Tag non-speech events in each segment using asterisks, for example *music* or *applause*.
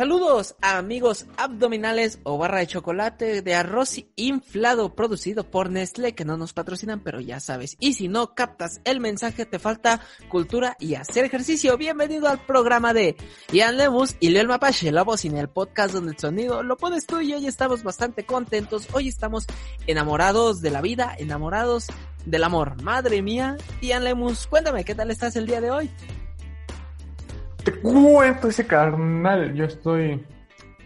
Saludos amigos abdominales o barra de chocolate de arroz inflado producido por Nestlé que no nos patrocinan pero ya sabes. Y si no captas el mensaje te falta cultura y hacer ejercicio. Bienvenido al programa de Ian Lemus y Leo Mapache, la voz en el podcast donde el sonido lo pones tú y hoy estamos bastante contentos. Hoy estamos enamorados de la vida, enamorados del amor. Madre mía, Ian Lemus, cuéntame qué tal estás el día de hoy. Te cuento ese carnal. Yo estoy.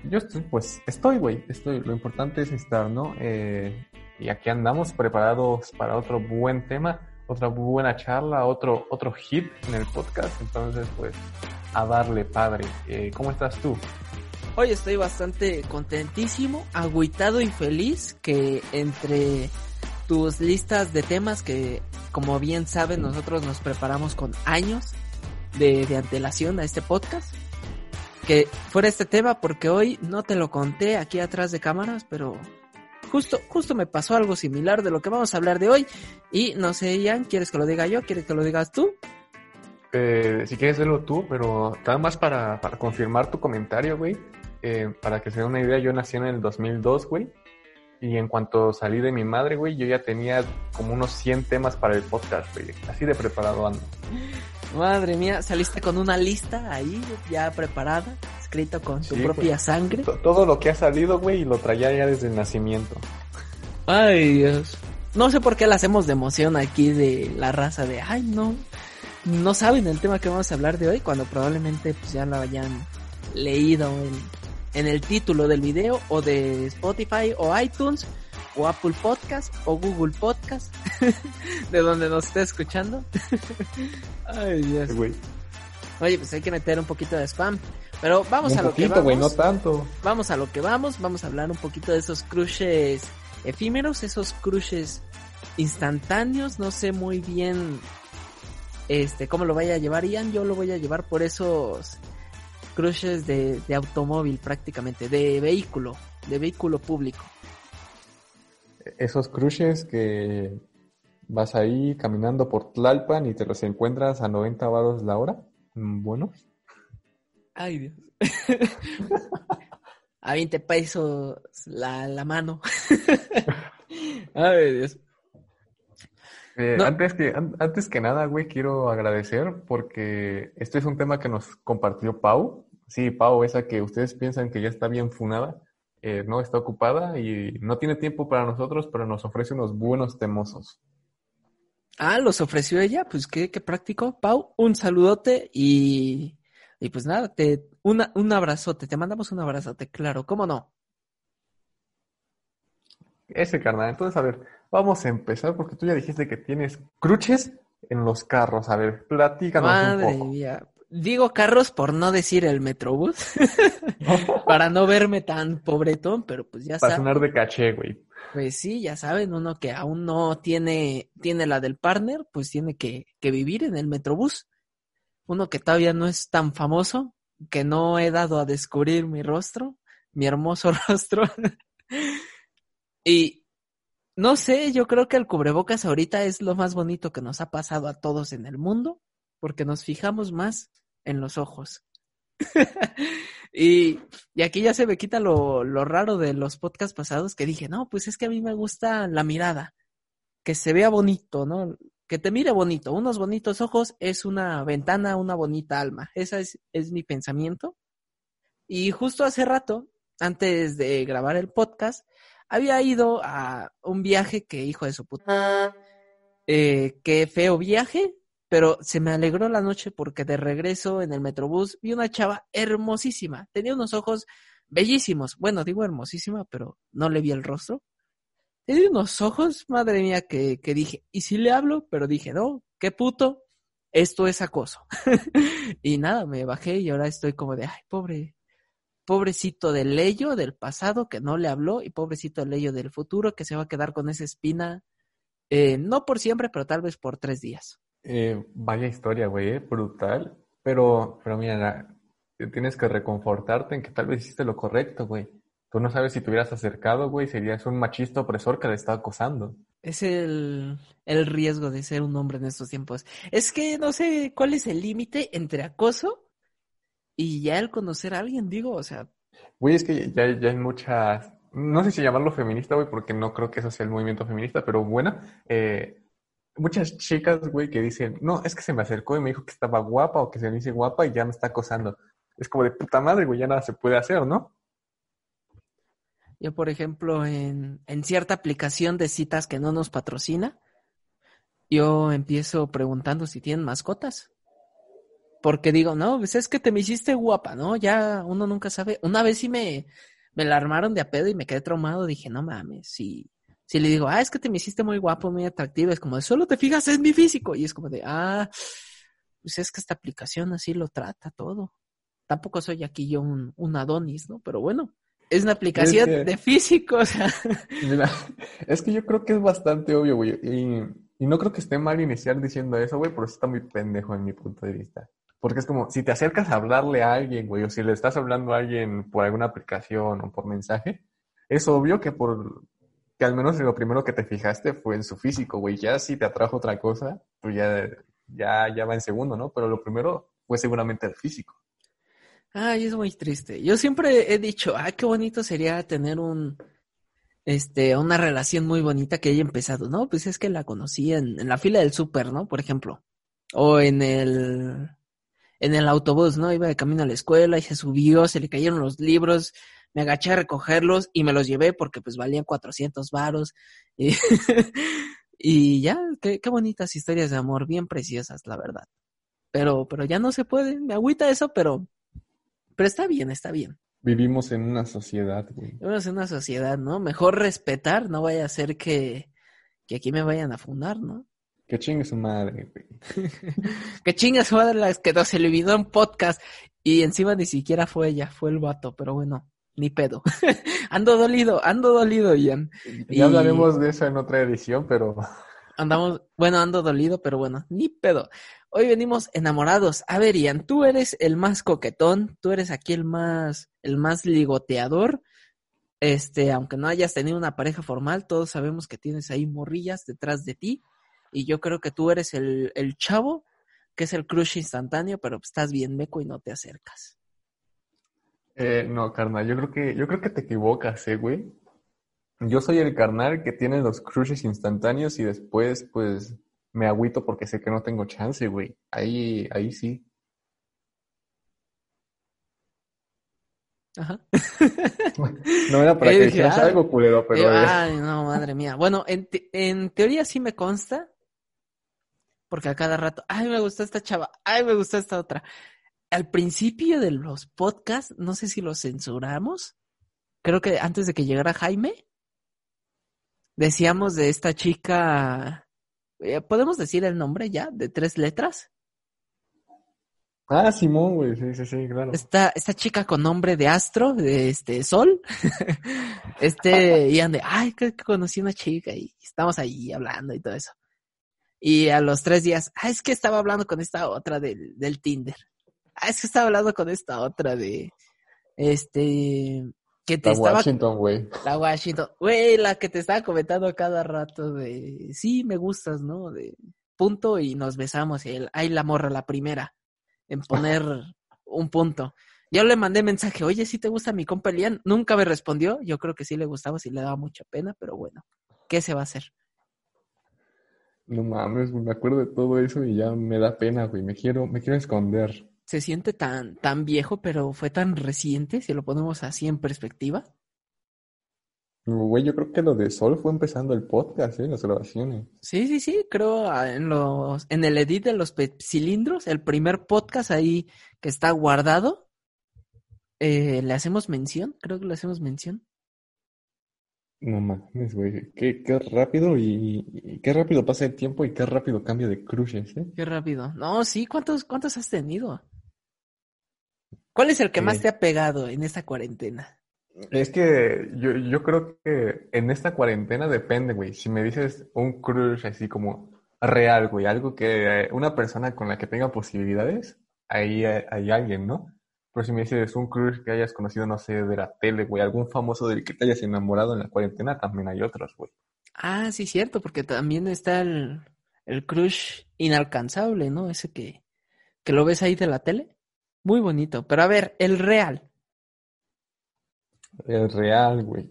Yo estoy, pues, estoy, güey. Estoy. Lo importante es estar, ¿no? Eh, y aquí andamos preparados para otro buen tema, otra buena charla, otro, otro hit en el podcast. Entonces, pues, a darle, padre. Eh, ¿Cómo estás tú? Hoy estoy bastante contentísimo, agüitado y feliz que entre tus listas de temas que, como bien saben, nosotros nos preparamos con años de, antelación a este podcast. Que fuera este tema porque hoy no te lo conté aquí atrás de cámaras, pero justo, justo me pasó algo similar de lo que vamos a hablar de hoy. Y no sé, Ian, ¿quieres que lo diga yo? ¿Quieres que lo digas tú? Eh, si quieres verlo tú, pero nada más para, confirmar tu comentario, güey. Eh, para que se dé una idea, yo nací en el 2002, güey. Y en cuanto salí de mi madre, güey, yo ya tenía como unos 100 temas para el podcast, güey. Así de preparado ando. Madre mía, saliste con una lista ahí ya preparada, escrito con tu propia sangre. Todo lo que ha salido, güey, lo traía ya desde el nacimiento. Ay, Dios. No sé por qué la hacemos de emoción aquí de la raza de, ay, no, no saben el tema que vamos a hablar de hoy cuando probablemente pues ya lo hayan leído en, en el título del video o de Spotify o iTunes o Apple Podcast o Google Podcast, *laughs* de donde nos esté escuchando. *laughs* Ay, Dios. Oye, pues hay que meter un poquito de spam. Pero vamos a lo que vamos. no tanto. Vamos a lo que vamos. Vamos a hablar un poquito de esos crushes efímeros, esos crushes instantáneos. No sé muy bien este cómo lo vaya a llevar Ian. Yo lo voy a llevar por esos crushes de, de automóvil prácticamente, de vehículo, de vehículo público esos cruces que vas ahí caminando por Tlalpan y te los encuentras a 90 varos la hora. Mm, buenos. Ay, Dios. *laughs* a 20 pesos la, la mano. *laughs* Ay, Dios. Eh, antes, que, antes que nada, güey, quiero agradecer porque este es un tema que nos compartió Pau. Sí, Pau, esa que ustedes piensan que ya está bien funada. Eh, no está ocupada y no tiene tiempo para nosotros, pero nos ofrece unos buenos temosos. Ah, los ofreció ella, pues qué, qué práctico. Pau, un saludote y, y pues nada, te, una, un abrazote, te mandamos un abrazote, claro, ¿cómo no? Ese carnal, entonces a ver, vamos a empezar porque tú ya dijiste que tienes cruches en los carros, a ver, platícanos Madre un poco. Mía. Digo carros por no decir el Metrobús, *laughs* para no verme tan pobretón, pero pues ya Para sonar de caché, güey. Pues sí, ya saben, uno que aún no tiene, tiene la del partner, pues tiene que, que vivir en el Metrobús. Uno que todavía no es tan famoso, que no he dado a descubrir mi rostro, mi hermoso *laughs* rostro. y no sé, yo creo que el cubrebocas ahorita es lo más bonito que nos ha pasado a todos en el mundo, porque nos fijamos más en los ojos. *laughs* y, y, aquí ya se me quita lo, lo, raro de los podcasts pasados que dije, no, pues es que a mí me gusta la mirada, que se vea bonito, ¿no? Que te mire bonito. Unos bonitos ojos es una ventana, una bonita alma. Ese es, es mi pensamiento. Y justo hace rato, antes de grabar el podcast, había ido a un viaje que, hijo de su puta, eh, qué feo viaje, pero se me alegró la noche porque de regreso en el Metrobús vi una chava hermosísima. Tenía unos ojos bellísimos. Bueno, digo hermosísima, pero no le vi el rostro. Tenía unos ojos, madre mía, que, que dije, ¿y si le hablo? Pero dije, no, qué puto, esto es acoso. *laughs* y nada, me bajé y ahora estoy como de, ay, pobre, pobrecito del Leyo del pasado que no le habló y pobrecito del Leyo del futuro que se va a quedar con esa espina, eh, no por siempre, pero tal vez por tres días. Eh, vaya historia, güey, eh, brutal. Pero, pero mira, tienes que reconfortarte en que tal vez hiciste lo correcto, güey. Tú no sabes si te hubieras acercado, güey, serías un machista opresor que le está acosando. Es el, el riesgo de ser un hombre en estos tiempos. Es que no sé cuál es el límite entre acoso Y ya el conocer a alguien, digo, o sea, Güey, es que ya, ya hay muchas, no sé si llamarlo feminista, güey, porque no creo que eso sea el movimiento feminista, pero bueno, eh, muchas chicas, güey, que dicen, no, es que se me acercó y me dijo que estaba guapa o que se me dice guapa y ya me está acosando. Es como de puta madre, güey, ya nada se puede hacer, ¿no? yo por ejemplo, en, en cierta aplicación de citas que no nos patrocina, yo empiezo preguntando si tienen mascotas. Porque digo, no, pues es que te me hiciste guapa, ¿no? Ya uno nunca sabe. Una vez sí me, me la armaron de a pedo y me quedé traumado. Dije, no mames, si, si le digo, ah, es que te me hiciste muy guapo, muy atractivo, es como de, solo te fijas en mi físico. Y es como de, ah, pues es que esta aplicación así lo trata todo. Tampoco soy aquí yo un, un Adonis, ¿no? Pero bueno, es una aplicación que- de físico, *laughs* o sea. Mira, es que yo creo que es bastante obvio, güey, y, y no creo que esté mal iniciar diciendo eso, güey, pero está muy pendejo en mi punto de vista. Porque es como, si te acercas a hablarle a alguien, güey, o si le estás hablando a alguien por alguna aplicación o por mensaje, es obvio que por, que al menos lo primero que te fijaste fue en su físico, güey. Ya si te atrajo otra cosa, pues ya, ya, ya va en segundo, ¿no? Pero lo primero fue seguramente el físico. Ay, es muy triste. Yo siempre he dicho, ay, qué bonito sería tener un, este, una relación muy bonita que haya empezado, ¿no? Pues es que la conocí en, en la fila del súper, ¿no? Por ejemplo. O en el, en el autobús, ¿no? Iba de camino a la escuela y se subió, se le cayeron los libros, me agaché a recogerlos y me los llevé porque pues valían 400 varos. *laughs* Y, y ya, qué, qué bonitas historias de amor, bien preciosas, la verdad. Pero, pero ya no se puede, me agüita eso, pero, pero está bien, está bien. Vivimos en una sociedad, güey. Vivimos en una sociedad, ¿no? Mejor respetar, no vaya a ser que, que aquí me vayan a fundar, ¿no? Que chingue su madre, güey. *laughs* Que chingas madre las que no se le olvidó en podcast y encima ni siquiera fue ella, fue el vato, pero bueno, ni pedo. *laughs* ando dolido, ando dolido, Ian. Y- Ya hablaremos de eso en otra edición, pero *laughs* Andamos, bueno, ando dolido, pero bueno, ni pedo. Hoy venimos enamorados. A ver, Ian, tú eres el más coquetón, tú eres aquí el más, el más ligoteador. Este, aunque no hayas tenido una pareja formal, todos sabemos que tienes ahí morrillas detrás de ti. Y yo creo que tú eres el, el chavo, que es el crush instantáneo, pero estás bien meco y no te acercas. Eh, no, carnal, yo creo que, yo creo que te equivocas, eh, güey. Yo soy el carnal que tiene los crushes instantáneos y después, pues, me agüito porque sé que no tengo chance, güey. Ahí, ahí sí. Ajá. *laughs* No era para *laughs* Eh, que dije, dijeras ah, algo, culero, pero Eh, eh, Ay, no, madre mía. Bueno, en, te- en teoría sí me consta, porque a cada rato, ay, me gustó esta chava, ay, me gustó esta otra. Al principio de los podcasts, no sé si los censuramos, creo que antes de que llegara Jaime, decíamos de esta chica, eh, ¿podemos decir el nombre ya? De tres letras. Ah, Simón, güey, sí, sí, sí, claro. Esta, esta chica con nombre de astro, de este sol, *laughs* este, y ande, ay, que, que conocí una chica y estamos ahí hablando y todo eso. Y a los tres días, ah, es que estaba hablando con esta otra del, del Tinder. Ah, es que estaba hablando con esta otra de, este, que te La estaba, Washington, güey. la Washington, güey, la que te estaba comentando cada rato de, sí, me gustas, ¿no? De punto y nos besamos y él, ay, la morra, la primera, en *laughs* poner un punto. Yo le mandé mensaje, oye, si te gusta mi compa Elian? Nunca me respondió, yo creo que sí le gustaba, sí le daba mucha pena, pero bueno, ¿qué se va a hacer? No mames, me acuerdo de todo eso y ya me da pena, güey. Me quiero, me quiero esconder. Se siente tan, tan viejo, pero fue tan reciente, si lo ponemos así en perspectiva. Güey, yo creo que lo de Sol fue empezando el podcast, ¿eh? Las grabaciones. Sí, sí, sí, creo ah, en los, en el edit de los cilindros, el primer podcast ahí que está guardado, eh, le hacemos mención, creo que le hacemos mención. No mames, güey. Qué, qué rápido y, y qué rápido pasa el tiempo y qué rápido cambio de crushes, ¿eh? Qué rápido. No, sí, ¿cuántos, cuántos has tenido? ¿Cuál es el que más te ha pegado en esta cuarentena? Es que yo, yo creo que en esta cuarentena depende, güey. Si me dices un crush así como real, güey, algo que eh, una persona con la que tenga posibilidades, ahí hay, hay alguien, ¿no? Pero si me dices un crush que hayas conocido, no sé, de la tele, güey, algún famoso del que te hayas enamorado en la cuarentena, también hay otros, güey. Ah, sí, cierto, porque también está el, el crush inalcanzable, ¿no? Ese que, que lo ves ahí de la tele. Muy bonito. Pero a ver, el real. El real, güey.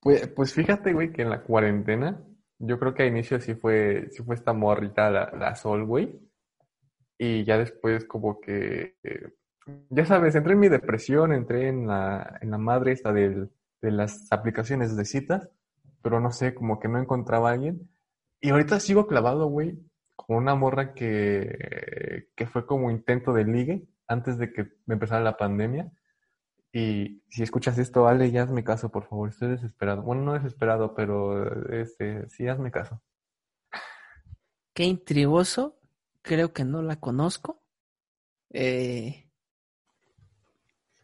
Pues, pues fíjate, güey, que en la cuarentena, yo creo que a inicio sí fue, sí fue esta morrita la, la Sol, güey. Y ya después como que, ya sabes, entré en mi depresión, entré en la, en la madre esta de las aplicaciones de citas, pero no sé, como que no encontraba a alguien. Y ahorita sigo clavado, güey, con una morra que, que fue como intento de ligue antes de que empezara la pandemia. Y si escuchas esto, Ale, ya hazme caso, por favor. Estoy desesperado. Bueno, no desesperado, pero este, sí, hazme caso. Qué intrigoso. Creo que no la conozco. Eh,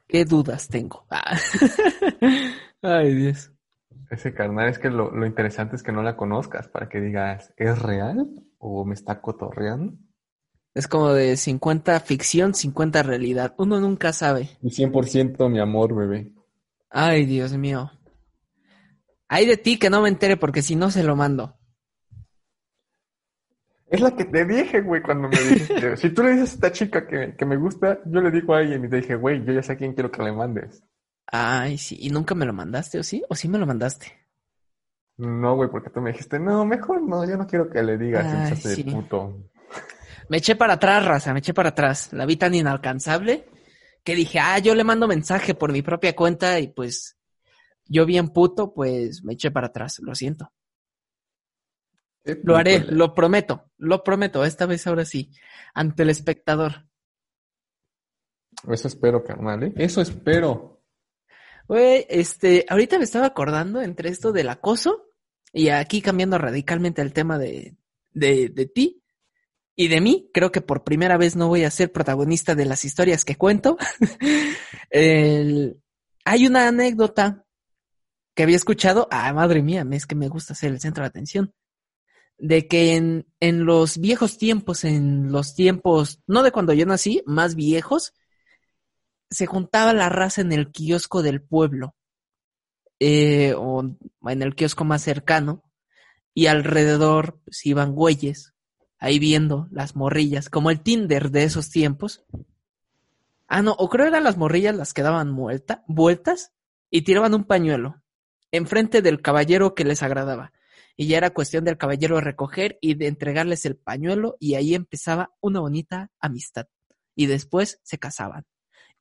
¿Qué dudas tengo? Ah. *laughs* Ay, Dios. Ese carnal es que lo, lo interesante es que no la conozcas para que digas, ¿es real o me está cotorreando? Es como de 50 ficción, 50 realidad. Uno nunca sabe. Y 100% mi amor, bebé. Ay, Dios mío. Hay de ti que no me entere porque si no se lo mando. Es la que te dije, güey, cuando me dijiste. *laughs* si tú le dices a esta chica que, que me gusta, yo le digo a alguien y te dije, güey, yo ya sé a quién quiero que le mandes. Ay, sí. ¿Y nunca me lo mandaste o sí? ¿O sí me lo mandaste? No, güey, porque tú me dijiste, no, mejor no, yo no quiero que le digas, Ay, sí. de puto. Me eché para atrás, raza, me eché para atrás. La vi tan inalcanzable que dije, ah, yo le mando mensaje por mi propia cuenta y pues yo bien puto, pues me eché para atrás. Lo siento. Lo haré, lo prometo, lo prometo. Esta vez ahora sí, ante el espectador. Eso espero, carnal, ¿eh? Eso espero. Güey, este, ahorita me estaba acordando entre esto del acoso y aquí cambiando radicalmente el tema de, de, de ti y de mí. Creo que por primera vez no voy a ser protagonista de las historias que cuento. *laughs* Hay una anécdota que había escuchado. Ah, madre mía, es que me gusta ser el centro de atención. De que en, en los viejos tiempos, en los tiempos, no de cuando yo nací, más viejos, se juntaba la raza en el kiosco del pueblo, eh, o en el kiosco más cercano, y alrededor pues, iban güeyes, ahí viendo las morrillas, como el Tinder de esos tiempos. Ah, no, o creo eran las morrillas las que daban vuelta, vueltas y tiraban un pañuelo enfrente del caballero que les agradaba. Y ya era cuestión del caballero recoger y de entregarles el pañuelo y ahí empezaba una bonita amistad. Y después se casaban.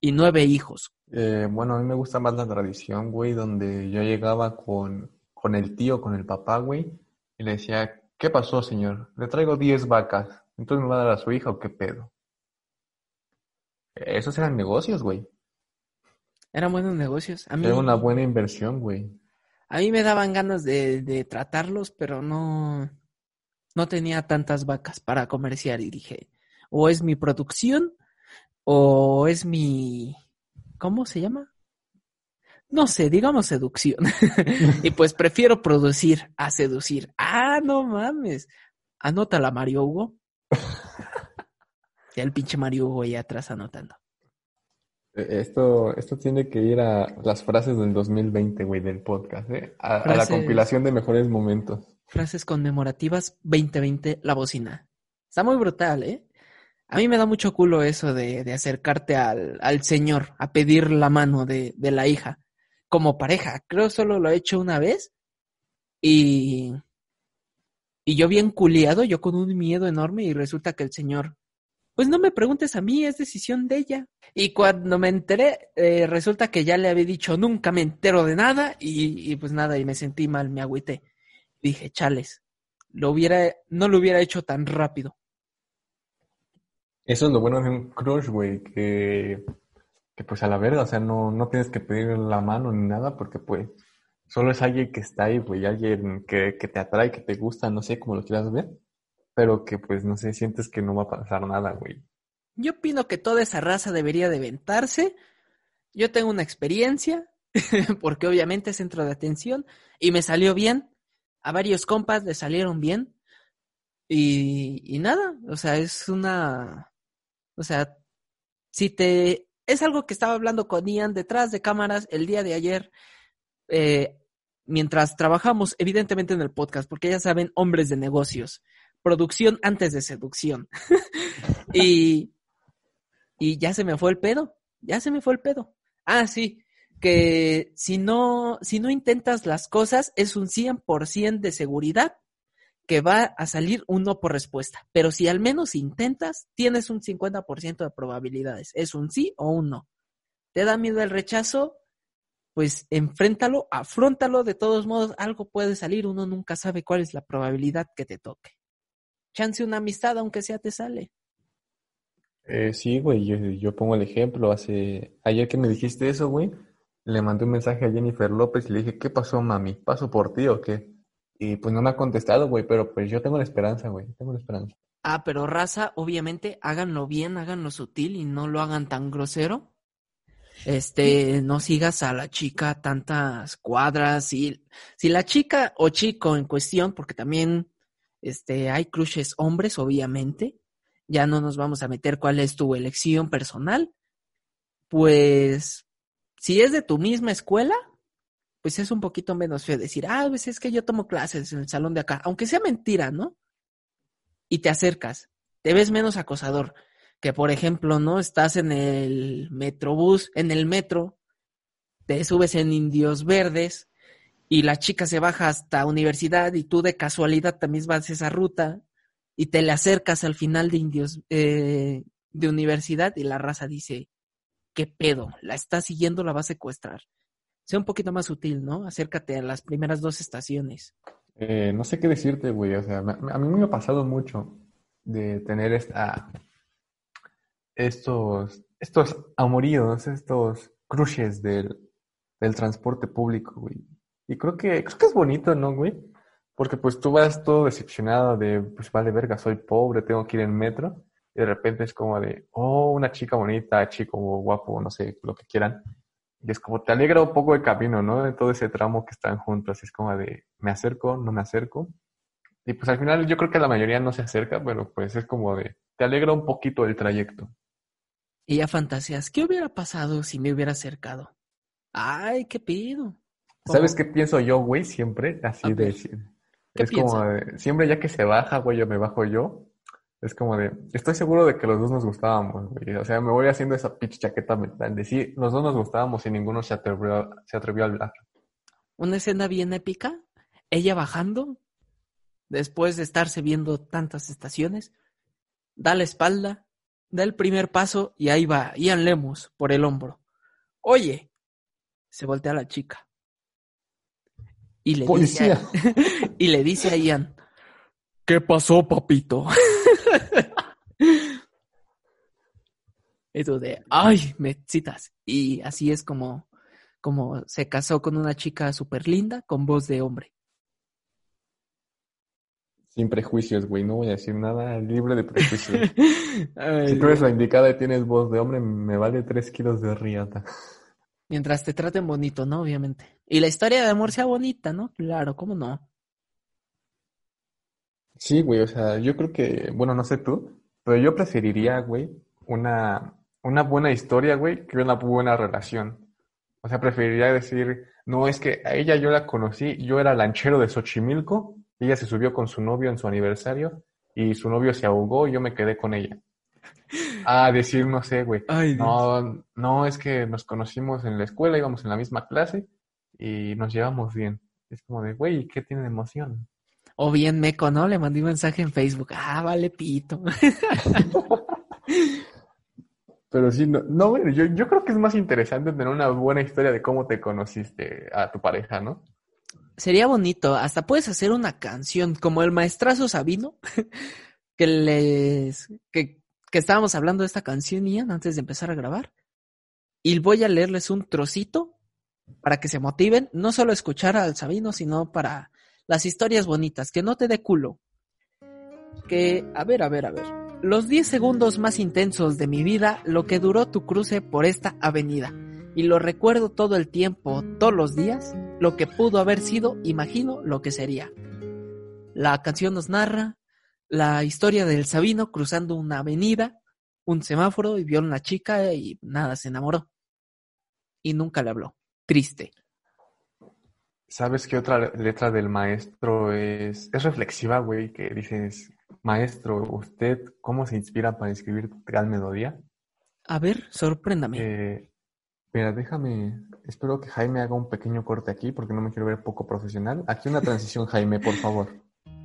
Y nueve hijos. Eh, bueno, a mí me gusta más la tradición, güey, donde yo llegaba con, con el tío, con el papá, güey, y le decía, ¿qué pasó, señor? Le traigo 10 vacas, ¿entonces me va a dar a su hija o qué pedo? Esos eran negocios, güey. Eran buenos negocios. A mí, Era una buena inversión, güey. a mí me daban ganas de, de tratarlos, pero no, no tenía tantas vacas para comerciar y dije, o es mi producción o es mi, ¿cómo se llama? No sé, digamos seducción. *laughs* y pues prefiero producir a seducir. Ah, no mames. Anótala, Mario Hugo. Ya el pinche Mario Hugo ahí atrás anotando. Eh, Esto, esto tiene que ir a las frases del 2020, güey, del podcast, ¿eh? A, a la compilación de mejores momentos. Frases conmemorativas 2020, la bocina. Está muy brutal, ¿eh? A mí me da mucho culo eso de, de acercarte al, al señor a pedir la mano de, de la hija como pareja. Creo solo lo he hecho una vez y, y yo bien culiado, yo con un miedo enorme y resulta que el señor, pues no me preguntes a mí, es decisión de ella. Y cuando me enteré, eh, resulta que ya le había dicho, nunca me entero de nada y, y pues nada, y me sentí mal, me agüité. Dije, chales, lo hubiera, no lo hubiera hecho tan rápido. Eso es lo bueno de un crush, güey, que, que pues a la verga, o sea, no, no tienes que pedir la mano ni nada porque pues solo es alguien que está ahí, güey, alguien que, que te atrae, que te gusta, no sé cómo lo quieras ver, pero que pues no sé, sientes que no va a pasar nada, güey. Yo opino que toda esa raza debería de ventarse. Yo tengo una experiencia, *laughs* porque obviamente es centro de atención, y me salió bien. A varios compas le salieron bien. Y, y nada, o sea, es una... O sea, si te... Es algo que estaba hablando con Ian detrás de cámaras el día de ayer, eh, mientras trabajamos, evidentemente en el podcast, porque ya saben, hombres de negocios. Producción antes de seducción. *laughs* y, y ya se me fue el pedo, ya se me fue el pedo. Ah, sí, que si no, si no intentas las cosas es un 100% de seguridad que va a salir uno por respuesta. Pero si al menos intentas, tienes un 50% de probabilidades. Es un sí o un no. ¿Te da miedo el rechazo? Pues enfréntalo, afrontalo. De todos modos, algo puede salir. Uno nunca sabe cuál es la probabilidad que te toque. Chance una amistad, aunque sea, te sale. Eh, sí, güey, yo, yo, pongo el ejemplo. Hace ayer que me dijiste eso, güey, le mandé un mensaje a Jennifer López y le dije, ¿qué pasó, mami? ¿Paso por ti o qué? Y pues no me ha contestado, güey, pero pues yo tengo la esperanza, güey, tengo la esperanza. Ah, pero raza, obviamente, háganlo bien, háganlo sutil y no lo hagan tan grosero. Este, no sigas a la chica tantas cuadras. Y, si la chica o chico en cuestión, porque también este, hay crushes hombres, obviamente, ya no nos vamos a meter cuál es tu elección personal. Pues, si es de tu misma escuela, pues es un poquito menos feo decir, ah, pues es que yo tomo clases en el salón de acá, aunque sea mentira, ¿no? Y te acercas, te ves menos acosador, que por ejemplo, ¿no? Estás en el metrobús, en el metro, te subes en Indios Verdes y la chica se baja hasta universidad y tú de casualidad también vas esa ruta y te le acercas al final de Indios, eh, de universidad y la raza dice, ¿qué pedo? ¿La está siguiendo? ¿La va a secuestrar? Sea un poquito más sutil, ¿no? Acércate a las primeras dos estaciones. Eh, no sé qué decirte, güey. O sea, a mí me ha pasado mucho de tener esta, estos, estos amoríos, estos crushes del, del transporte público, güey. Y creo que, creo que es bonito, ¿no, güey? Porque pues tú vas todo decepcionado de, pues vale verga, soy pobre, tengo que ir en metro. Y de repente es como de, oh, una chica bonita, chico guapo, no sé, lo que quieran. Y es como te alegra un poco el camino, ¿no? De todo ese tramo que están juntos. Es como de, me acerco, no me acerco. Y pues al final yo creo que la mayoría no se acerca, pero pues es como de, te alegra un poquito el trayecto. Y ya fantasías, ¿qué hubiera pasado si me hubiera acercado? Ay, ¿qué pido? ¿Sabes qué pienso yo, güey? Siempre, así de... es como de, siempre ya que se baja, güey, yo me bajo yo. Es como de, estoy seguro de que los dos nos gustábamos, güey. O sea, me voy haciendo esa pitch chaqueta mental de sí, los dos nos gustábamos y ninguno se atrevió, se atrevió a hablar. Una escena bien épica, ella bajando, después de estarse viendo tantas estaciones, da la espalda, da el primer paso y ahí va Ian Lemus por el hombro. Oye, se voltea a la chica. Y le, Dice *laughs* y le dice a Ian, ¿qué pasó, papito? *laughs* *laughs* Eso de, ay, me citas. Y así es como, como se casó con una chica súper linda con voz de hombre. Sin prejuicios, güey, no voy a decir nada libre de prejuicios. *laughs* si tú eres la indicada y tienes voz de hombre, me vale tres kilos de riata. Mientras te traten bonito, ¿no? Obviamente. Y la historia de amor sea bonita, ¿no? Claro, ¿cómo no? Sí, güey, o sea, yo creo que, bueno, no sé tú, pero yo preferiría, güey, una, una buena historia, güey, que una buena relación. O sea, preferiría decir, no, es que a ella yo la conocí, yo era lanchero de Xochimilco, ella se subió con su novio en su aniversario y su novio se ahogó y yo me quedé con ella. Ah, decir, no sé, güey. no, no, es que nos conocimos en la escuela, íbamos en la misma clase y nos llevamos bien. Es como de, güey, ¿qué tiene de emoción? O bien meco, ¿no? Le mandé un mensaje en Facebook. Ah, vale, pito. *laughs* Pero sí, no, no yo, yo creo que es más interesante tener una buena historia de cómo te conociste a tu pareja, ¿no? Sería bonito, hasta puedes hacer una canción como el maestrazo Sabino, *laughs* que les, que, que estábamos hablando de esta canción, Ian, antes de empezar a grabar. Y voy a leerles un trocito para que se motiven, no solo a escuchar al Sabino, sino para las historias bonitas, que no te dé culo. Que, a ver, a ver, a ver. Los 10 segundos más intensos de mi vida, lo que duró tu cruce por esta avenida. Y lo recuerdo todo el tiempo, todos los días, lo que pudo haber sido, imagino lo que sería. La canción nos narra la historia del Sabino cruzando una avenida, un semáforo y vio a una chica y nada, se enamoró. Y nunca le habló. Triste. ¿Sabes qué otra letra del maestro es, es reflexiva, güey? Que dices, maestro, ¿usted cómo se inspira para escribir tal melodía? A ver, sorpréndame. Eh, mira, déjame, espero que Jaime haga un pequeño corte aquí porque no me quiero ver poco profesional. Aquí una transición, Jaime, por favor.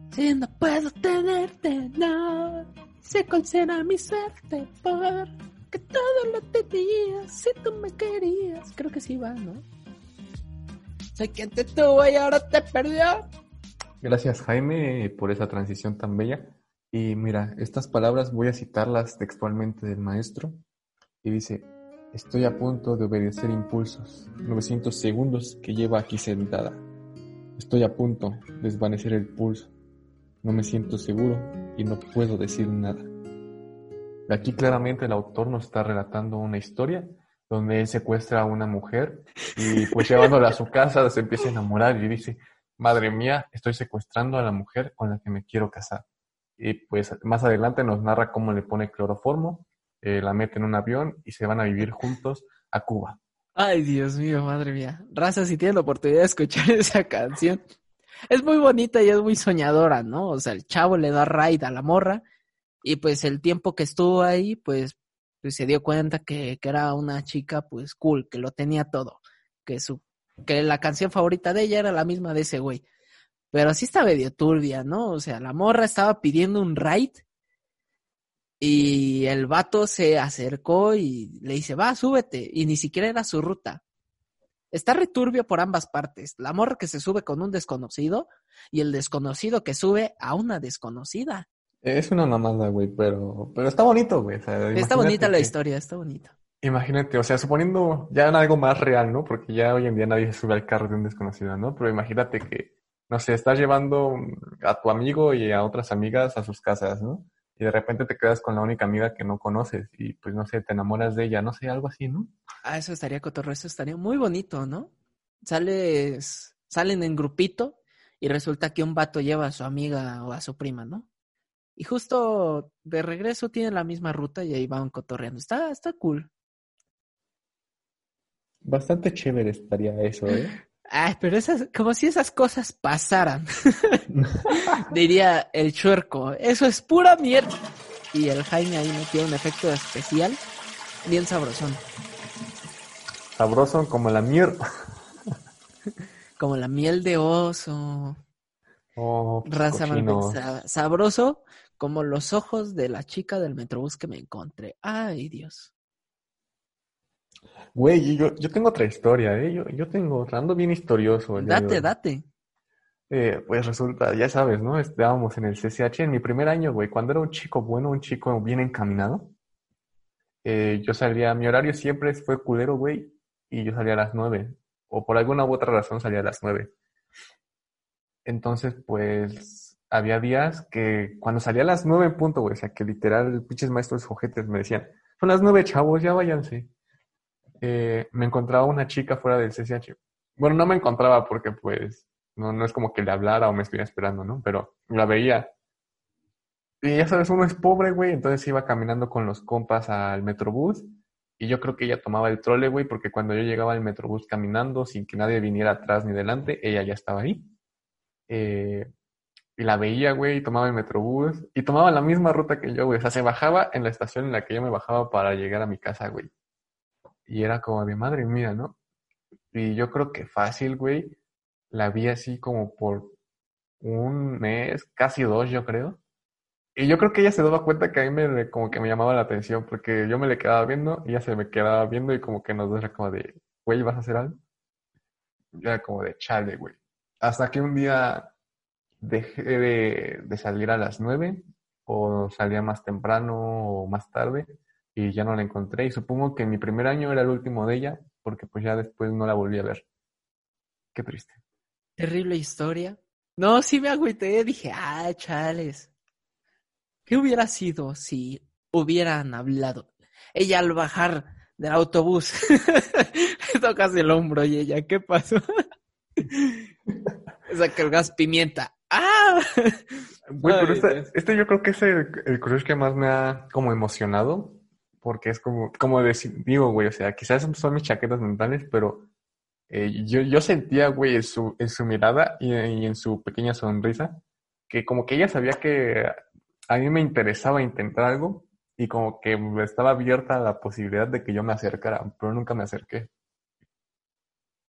Si no puedo tenerte, no. Cuál será mi suerte, porque todo lo tenías si tú me querías. Creo que sí va, ¿no? Sé quien te tuvo y ahora te perdió. Gracias, Jaime, por esa transición tan bella. Y mira, estas palabras voy a citarlas textualmente del maestro. Y dice, estoy a punto de obedecer impulsos, 900 segundos que lleva aquí sentada. Estoy a punto de desvanecer el pulso. No me siento seguro y no puedo decir nada. Aquí claramente el autor nos está relatando una historia donde él secuestra a una mujer y pues llevándola a su casa se empieza a enamorar y dice, madre mía, estoy secuestrando a la mujer con la que me quiero casar. Y pues más adelante nos narra cómo le pone cloroformo, eh, la mete en un avión y se van a vivir juntos a Cuba. Ay, Dios mío, madre mía. Raza, si tienen la oportunidad de escuchar *laughs* esa canción, es muy bonita y es muy soñadora, ¿no? O sea, el chavo le da raid a la morra y pues el tiempo que estuvo ahí, pues, pues se dio cuenta que, que, era una chica, pues, cool, que lo tenía todo, que su, que la canción favorita de ella era la misma de ese güey. Pero así está medio turbia, ¿no? O sea, la morra estaba pidiendo un raid y el vato se acercó y le dice, va, súbete. Y ni siquiera era su ruta. Está returbio por ambas partes. La morra que se sube con un desconocido y el desconocido que sube a una desconocida. Es una mamada, güey, pero, pero está bonito, güey. está bonita la historia, está bonita. Imagínate, o sea, suponiendo ya en algo más real, ¿no? Porque ya hoy en día nadie se sube al carro de un desconocido, ¿no? Pero imagínate que, no sé, estás llevando a tu amigo y a otras amigas a sus casas, ¿no? y de repente te quedas con la única amiga que no conoces y pues no sé, te enamoras de ella, no sé, algo así, ¿no? Ah, eso estaría cotorro, eso estaría muy bonito, ¿no? Sales, salen en grupito y resulta que un vato lleva a su amiga o a su prima, ¿no? Y justo de regreso tienen la misma ruta y ahí van cotorreando. Está, está cool. Bastante chévere estaría eso, ¿eh? *laughs* Ay, pero esas, como si esas cosas pasaran. *laughs* Diría el chuerco, eso es pura mierda. Y el Jaime ahí metió un efecto especial bien sabrosón. Sabroso como la mierda. *laughs* como la miel de oso. Oh, Raza sabroso como los ojos de la chica del metrobús que me encontré. Ay, Dios. Güey, yo, yo tengo otra historia, ¿eh? Yo, yo tengo, ando bien historioso. Date, date. Eh, pues resulta, ya sabes, ¿no? Estábamos en el CCH en mi primer año, güey, cuando era un chico bueno, un chico bien encaminado. Eh, yo salía, mi horario siempre fue culero, güey, y yo salía a las nueve. O por alguna u otra razón salía a las nueve. Entonces, pues, había días que cuando salía a las nueve en punto, güey, o sea, que literal, pinches maestros ojetes me decían, son las nueve, chavos, ya váyanse. Eh, me encontraba una chica fuera del CCH. Bueno, no me encontraba porque pues no, no es como que le hablara o me estuviera esperando, ¿no? Pero la veía. Y ya sabes, uno es pobre, güey, entonces iba caminando con los compas al Metrobús y yo creo que ella tomaba el trole, güey, porque cuando yo llegaba al Metrobús caminando sin que nadie viniera atrás ni delante, ella ya estaba ahí. Eh, y la veía, güey, y tomaba el Metrobús y tomaba la misma ruta que yo, güey. O sea, se bajaba en la estación en la que yo me bajaba para llegar a mi casa, güey. Y era como de madre mía, ¿no? Y yo creo que fácil, güey, la vi así como por un mes, casi dos, yo creo. Y yo creo que ella se daba cuenta que a mí me, como que me llamaba la atención, porque yo me le quedaba viendo, y ella se me quedaba viendo y como que nos dos era como de, güey, ¿vas a hacer algo? Y era como de chale, güey. Hasta que un día dejé de, salir a las nueve, o salía más temprano o más tarde, y ya no la encontré. Y supongo que mi primer año era el último de ella, porque pues ya después no la volví a ver. Qué triste. Terrible historia. No, sí me agüité, dije, ah, chales. ¿Qué hubiera sido si hubieran hablado? Ella al bajar del autobús *laughs* tocas el hombro y ella, ¿qué pasó? *laughs* Saca el gas pimienta. ¡Ah! Güey, pero este, este, yo creo que es el, el crush que más me ha como emocionado porque es como, como decir, digo, güey, o sea, quizás son mis chaquetas mentales, pero eh, yo, yo sentía, güey, en su, en su mirada y, en su pequeña sonrisa, que como que ella sabía que a mí me interesaba intentar algo y como que estaba abierta la posibilidad de que yo me acercara, pero nunca me acerqué.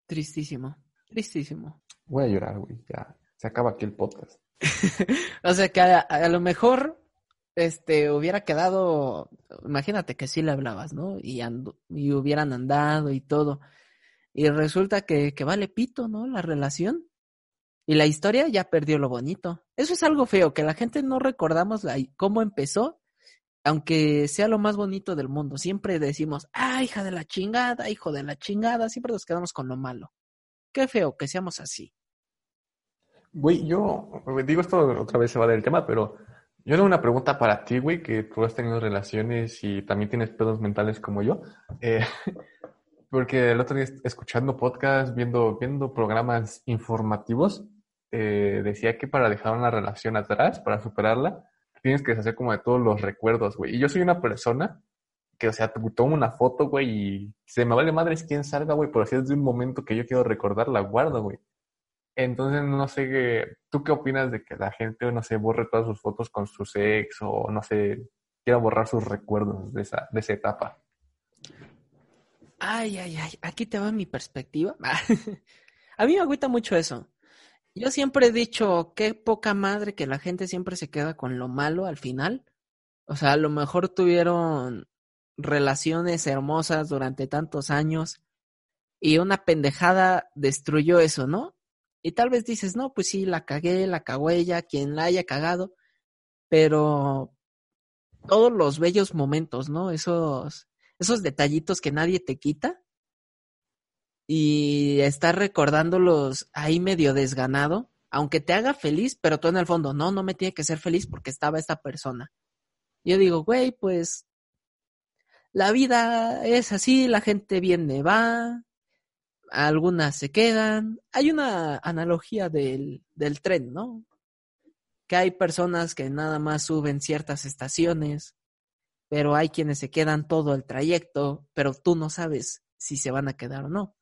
Tristísimo, tristísimo. Voy a llorar, güey, ya. Se acaba aquí el podcast. *laughs* o sea que a, lo mejor este hubiera quedado, imagínate que sí le hablabas, ¿no? Y, y hubieran andado y todo. Y resulta que, que vale pito, ¿no? La relación. Y la historia ya perdió lo bonito. Eso es algo feo, que la gente no recordamos la, cómo empezó, aunque sea lo más bonito del mundo. Siempre decimos, ah, hija de la chingada, hijo de la chingada, siempre nos quedamos con lo malo. Qué feo que seamos así. Güey, yo digo esto otra vez se va del tema, pero yo tengo una pregunta para ti, güey, que tú has tenido relaciones y también tienes pedos mentales como yo. Eh, *laughs* porque el otro día escuchando podcasts, viendo, viendo programas informativos, eh, decía que para dejar una relación atrás, para superarla, tienes que deshacer como de todos los recuerdos, güey. Y yo soy una persona que, o sea, tomo una foto, güey, y se me vale madres quién salga, güey, pero si es de un momento que yo quiero recordar, la guardo, güey. Entonces, no sé, qué, ¿tú qué opinas de que la gente, no sé, borre todas sus fotos con su sexo o, no sé, quiera borrar sus recuerdos de esa, de esa etapa? Ay, ay, ay, aquí te va mi perspectiva. *laughs* A mí me agüita mucho eso. Yo siempre he dicho, qué poca madre que la gente siempre se queda con lo malo al final. O sea, a lo mejor tuvieron relaciones hermosas durante tantos años y una pendejada destruyó eso, ¿no? Y tal vez dices, no, pues sí, la cagué, la cagó ella, quien la haya cagado, pero todos los bellos momentos, ¿no? Esos, esos detallitos que nadie te quita, y estar recordándolos ahí medio desganado, aunque te haga feliz, pero tú en el fondo, no, no me tiene que ser feliz porque estaba esta persona. Yo digo, güey, pues la vida es así, la gente viene, va, algunas se quedan. Hay una analogía del, del tren, ¿no? Que hay personas que nada más suben ciertas estaciones, pero hay quienes se quedan todo el trayecto, pero tú no sabes si se van a quedar o no.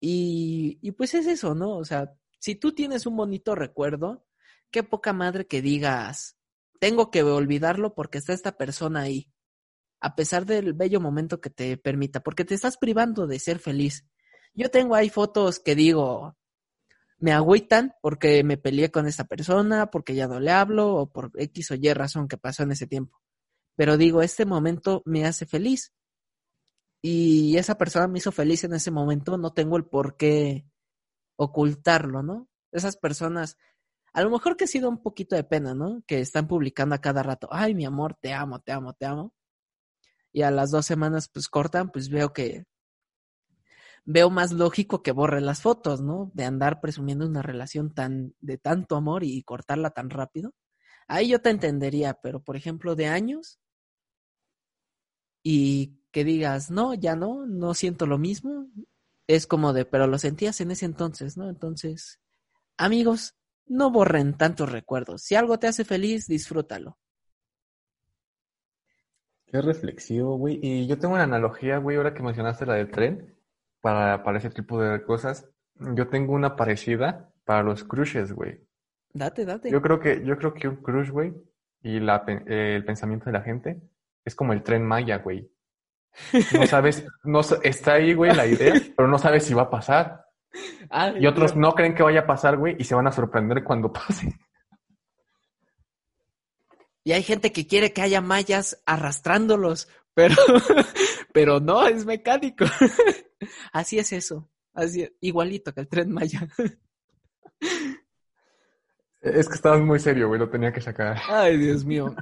Y, y pues es eso, ¿no? O sea, si tú tienes un bonito recuerdo, qué poca madre que digas, tengo que olvidarlo porque está esta persona ahí, a pesar del bello momento que te permita, porque te estás privando de ser feliz. Yo tengo ahí fotos que digo, me agüitan porque me peleé con esta persona, porque ya no le hablo o por X o Y razón que pasó en ese tiempo. Pero digo, este momento me hace feliz y esa persona me hizo feliz en ese momento, no tengo el por qué ocultarlo, ¿no? Esas personas, a lo mejor que ha sido un poquito de pena, ¿no? Que están publicando a cada rato, ay, mi amor, te amo, te amo, te amo. Y a las dos semanas, pues cortan, pues veo que veo más lógico que borre las fotos, ¿no? De andar presumiendo una relación tan, de tanto amor y cortarla tan rápido. Ahí yo te entendería, pero por ejemplo, de años y que digas, no, ya no, no siento lo mismo, es como de, pero lo sentías en ese entonces, ¿no? Entonces, amigos, no borren tantos recuerdos. Si algo te hace feliz, disfrútalo. Qué reflexivo, güey. Y yo tengo una analogía, güey, ahora que mencionaste la del tren, para, para ese tipo de cosas. Yo tengo una parecida para los crushes, güey. Date, date. Yo creo que, yo creo que un crush, güey, y la, el pensamiento de la gente es como el tren Maya, güey. No *laughs* sabes, no está ahí, güey, la idea, pero no sabes si va a pasar. Ah, y otros no creen que vaya a pasar, güey, y se van a sorprender cuando pase. Y hay gente que quiere que haya mayas arrastrándolos, pero, *laughs* pero no, es mecánico. *laughs* Así es eso. Así, igualito que el tren Maya. *laughs* Es que estabas muy serio, güey, lo tenía que sacar. Ay, Dios mío.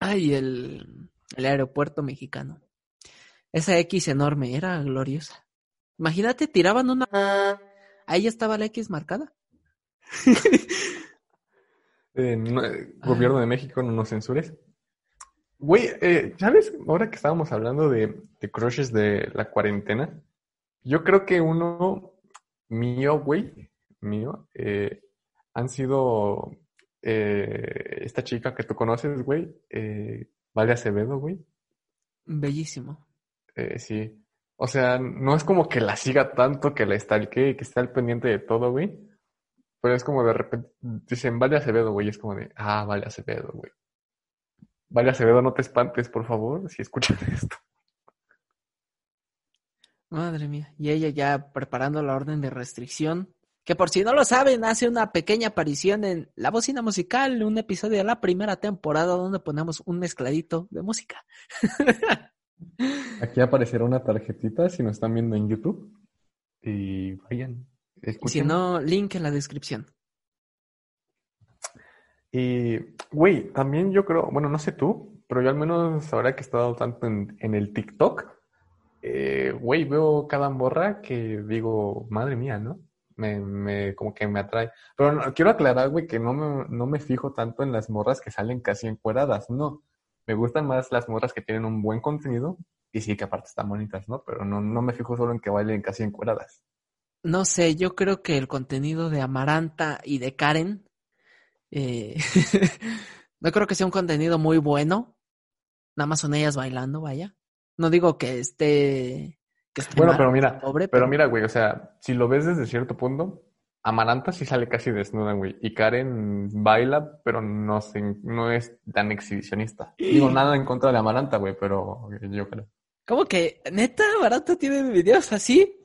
Ay, el, el aeropuerto mexicano. Esa X enorme, era gloriosa. Imagínate, tiraban una... Ahí estaba la X marcada. Eh, gobierno de México, no nos censures. Güey, eh, ¿sabes? Ahora que estábamos hablando de, de crushes de la cuarentena, yo creo que uno mío, güey, mío, eh, han sido esta chica que tú conoces, güey, Vale Acevedo, güey. Bellísimo. Eh, sí. O sea, no es como que la siga tanto, que la stalkee, que esté al pendiente de todo, güey. Pero es como de repente dicen, vale Acevedo, güey. Es como de, ah, vale Acevedo, güey. Vale, Acevedo, no te espantes, por favor, si escuchas *laughs* esto. Madre mía. Y ella ya preparando la orden de restricción. Que por si no lo saben, hace una pequeña aparición en La Bocina Musical, un episodio de la primera temporada donde ponemos un mezcladito de música. Aquí aparecerá una tarjetita si nos están viendo en YouTube. Y vayan, Si no, link en la descripción. Y, güey, también yo creo, bueno, no sé tú, pero yo al menos ahora que he estado tanto en, en el TikTok, eh, güey, veo cada morra que digo, madre mía, ¿no? Me, me, como que me atrae. Pero quiero aclarar, güey, que no me, no me fijo tanto en las morras que salen casi encueradas, no. Me gustan más las morras que tienen un buen contenido y sí que aparte están bonitas, ¿no? Pero no, no me fijo solo en que bailen casi encueradas. No sé, yo creo que el contenido de Amaranta y de Karen eh, *laughs* no creo que sea un contenido muy bueno. Nada más son ellas bailando, vaya. No digo que esté. Que bueno, pero mira, pobre, pero... mira, güey, o sea, si lo ves desde cierto punto, Amaranta sí sale casi desnuda, güey. Y Karen baila, pero no, no es tan exhibicionista. Digo nada en contra de Amaranta, güey, pero yo creo. ¿Cómo que, neta, Amaranta tiene videos así?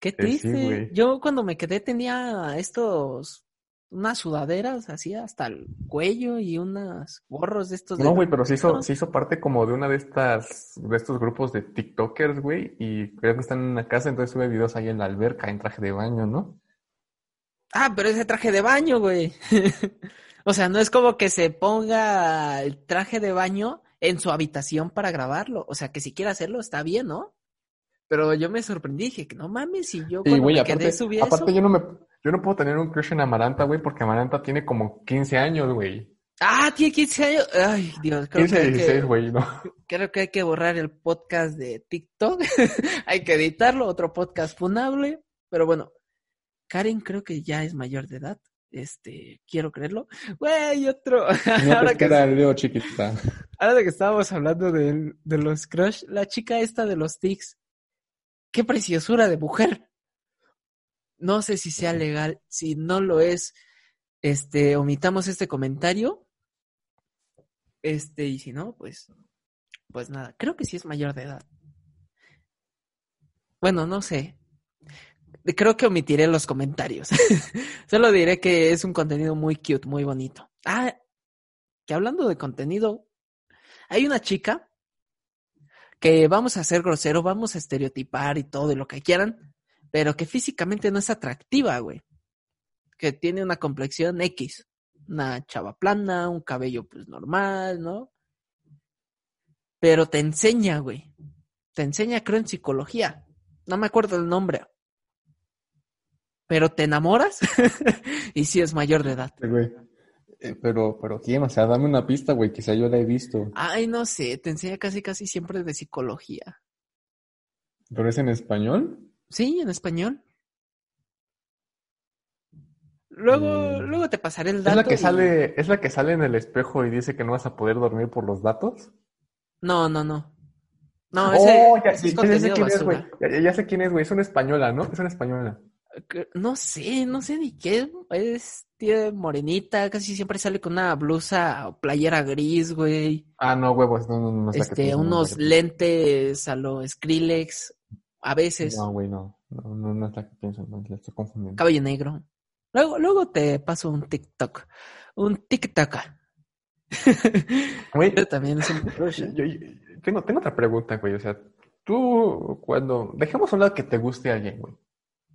Qué triste. yo cuando me quedé tenía estos unas sudaderas así hasta el cuello y unos gorros de estos. No, güey, pero se hizo, se hizo parte como de una de estas, de estos grupos de TikTokers, güey, y creo que están en una casa, entonces sube videos ahí en la alberca, en traje de baño, ¿no? Ah, pero ese traje de baño, güey. *laughs* o sea, no es como que se ponga el traje de baño en su habitación para grabarlo. O sea, que si quiere hacerlo está bien, ¿no? Pero yo me sorprendí, dije, no mames, si yo cuando me quedé subí aparte yo no me yo no puedo tener un crush en Amaranta, güey, porque Amaranta tiene como 15 años, güey. Ah, tiene 15 años. Ay, Dios. Creo 15, 16, güey, ¿no? Creo que hay que borrar el podcast de TikTok. *laughs* hay que editarlo, otro podcast funable. Pero bueno, Karen creo que ya es mayor de edad. Este, quiero creerlo. Güey, otro. *laughs* No ahora que era Leo chiquita. Ahora de que estábamos hablando de, de los crush, la chica esta de los tics. Qué preciosura de mujer. No sé si sea legal, si no lo es, este, omitamos este comentario. Este, y si no, pues, pues nada, creo que sí es mayor de edad. Bueno, no sé. Creo que omitiré los comentarios. *laughs* Solo diré que es un contenido muy cute, muy bonito. Ah, que hablando de contenido, hay una chica que vamos a ser grosero, vamos a estereotipar y todo y lo que quieran, pero que físicamente no es atractiva, güey. Que tiene una complexión X. Una chava plana, un cabello pues normal, ¿no? Pero te enseña, güey. Te enseña, creo, en psicología. No me acuerdo el nombre. Pero te enamoras *laughs* y sí es mayor de edad. Güey. Eh, pero, pero ¿quién? O sea, dame una pista, güey, quizá yo la he visto. Ay, no sé, te enseña casi, casi siempre de psicología. ¿Pero es en español? Sí, en español. Luego, mm. luego te pasaré el dato. ¿Es la que sale, es la que sale en el espejo y dice que no vas a poder dormir por los datos? No, no, no. No, oh, ya, sé quién es, güey. Ya, sé quién es, güey. Es una española, ¿no? Es una española. No sé, no sé ni qué. Es tía morenita, casi siempre sale con una blusa o playera gris, güey. Ah, no, huevos, no, no, no. Este, unos lentes a lo Skrillex. A veces. No, güey, no. No, no, es la que pienso, no, la estoy confundiendo. Cabello negro. Luego, luego te paso un TikTok. Un TikTok. Güey, *laughs* también es un *laughs* yo, tengo, tengo otra pregunta, güey. O sea, tú, cuando. Dejemos un lado que te guste alguien, güey.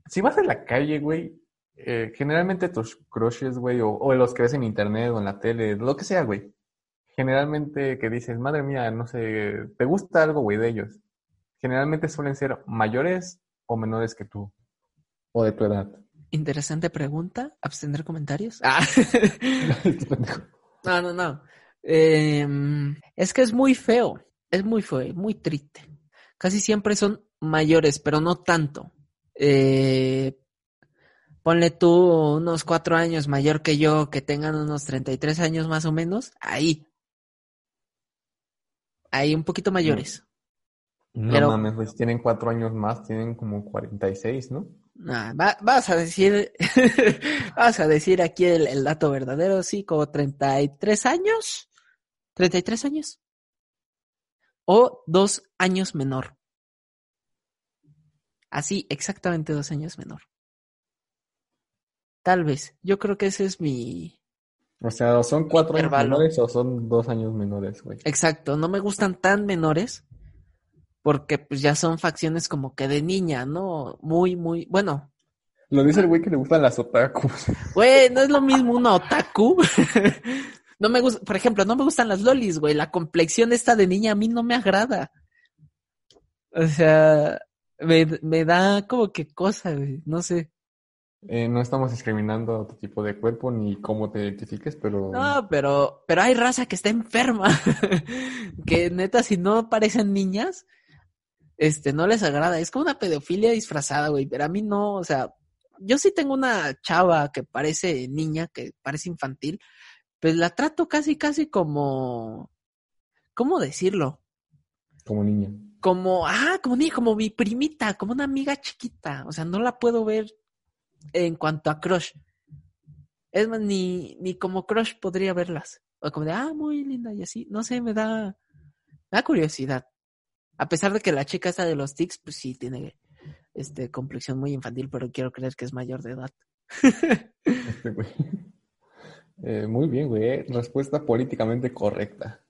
Si vas en la calle, güey, eh, generalmente tus crushes, güey, o, o, los que ves en internet o en la tele, lo que sea, güey. Generalmente que dices, madre mía, no sé, te gusta algo, güey, de ellos generalmente suelen ser mayores o menores que tú, o de tu edad. Interesante pregunta. ¿Abstener comentarios? Ah. *laughs* no, no, no. Em, es que es muy feo. Es muy feo, muy triste. Casi siempre son mayores, pero no tanto. Eh, ponle tú unos cuatro años mayor que yo, que tengan unos 33 años más o menos. Ahí. Ahí un poquito mayores. No mames, pues tienen cuatro años más, tienen como 46, ¿no? Nah, vas a decir, *laughs* vas a decir aquí el, dato verdadero, sí, como 33 años, 33 años. O dos años menor. Así, exactamente dos años menor. Tal vez. Yo creo que ese es mi. O sea, o son cuatro años menores o son dos años menores, güey. Exacto. No me gustan tan menores. Porque pues ya son facciones como que de niña, ¿no? Muy, muy. Bueno, Lo dice el güey que le gustan las otakus. *laughs* Güey, no es lo mismo una otaku. *laughs* No me gusta, por ejemplo, no me gustan las lolis, güey. La complexión esta de niña a mí no me agrada. O sea, me, me da como que cosa, güey. No sé. Eh, no estamos discriminando a tu tipo de cuerpo ni cómo te identifiques, pero No, pero, pero hay raza que está enferma. *laughs* que neta, si no parecen niñas, este, no les agrada. Es como una pedofilia disfrazada, güey. Pero a mí no, o sea, yo sí tengo una chava que parece niña, que parece infantil, pues la trato casi, casi como, ¿cómo decirlo? como niña. Como, ah, como ni, como mi primita, como una amiga chiquita. O sea, no la puedo ver en cuanto a crush. Es más, ni, ni como crush podría verlas. O como de, ah, muy linda y así. No sé, me da, me da curiosidad. A pesar de que la chica esta de los tics, pues sí tiene este complexión muy infantil, pero quiero creer que es mayor de edad. Este güey. Eh, muy bien, güey. eh. Respuesta políticamente correcta.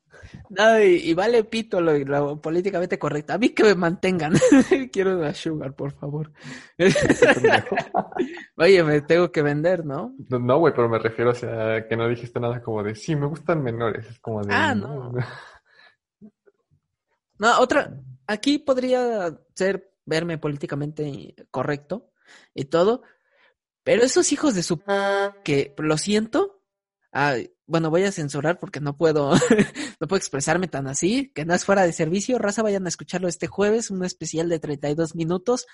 No, y, y vale pito lo, lo políticamente correcto. A mí que me mantengan. *laughs* Quiero una sugar, por favor. *laughs* Oye, me tengo que vender, ¿no? No, güey, pero me refiero, o sea, que no dijiste nada como de, sí, me gustan menores. Es como de, Ah, no. No, otra. Aquí podría ser verme políticamente correcto y todo, pero esos hijos de su que lo siento. bueno, voy a censurar porque no puedo, *laughs* no puedo expresarme tan así, que no es fuera de servicio. Raza, vayan a escucharlo este jueves, un especial de 32 minutos,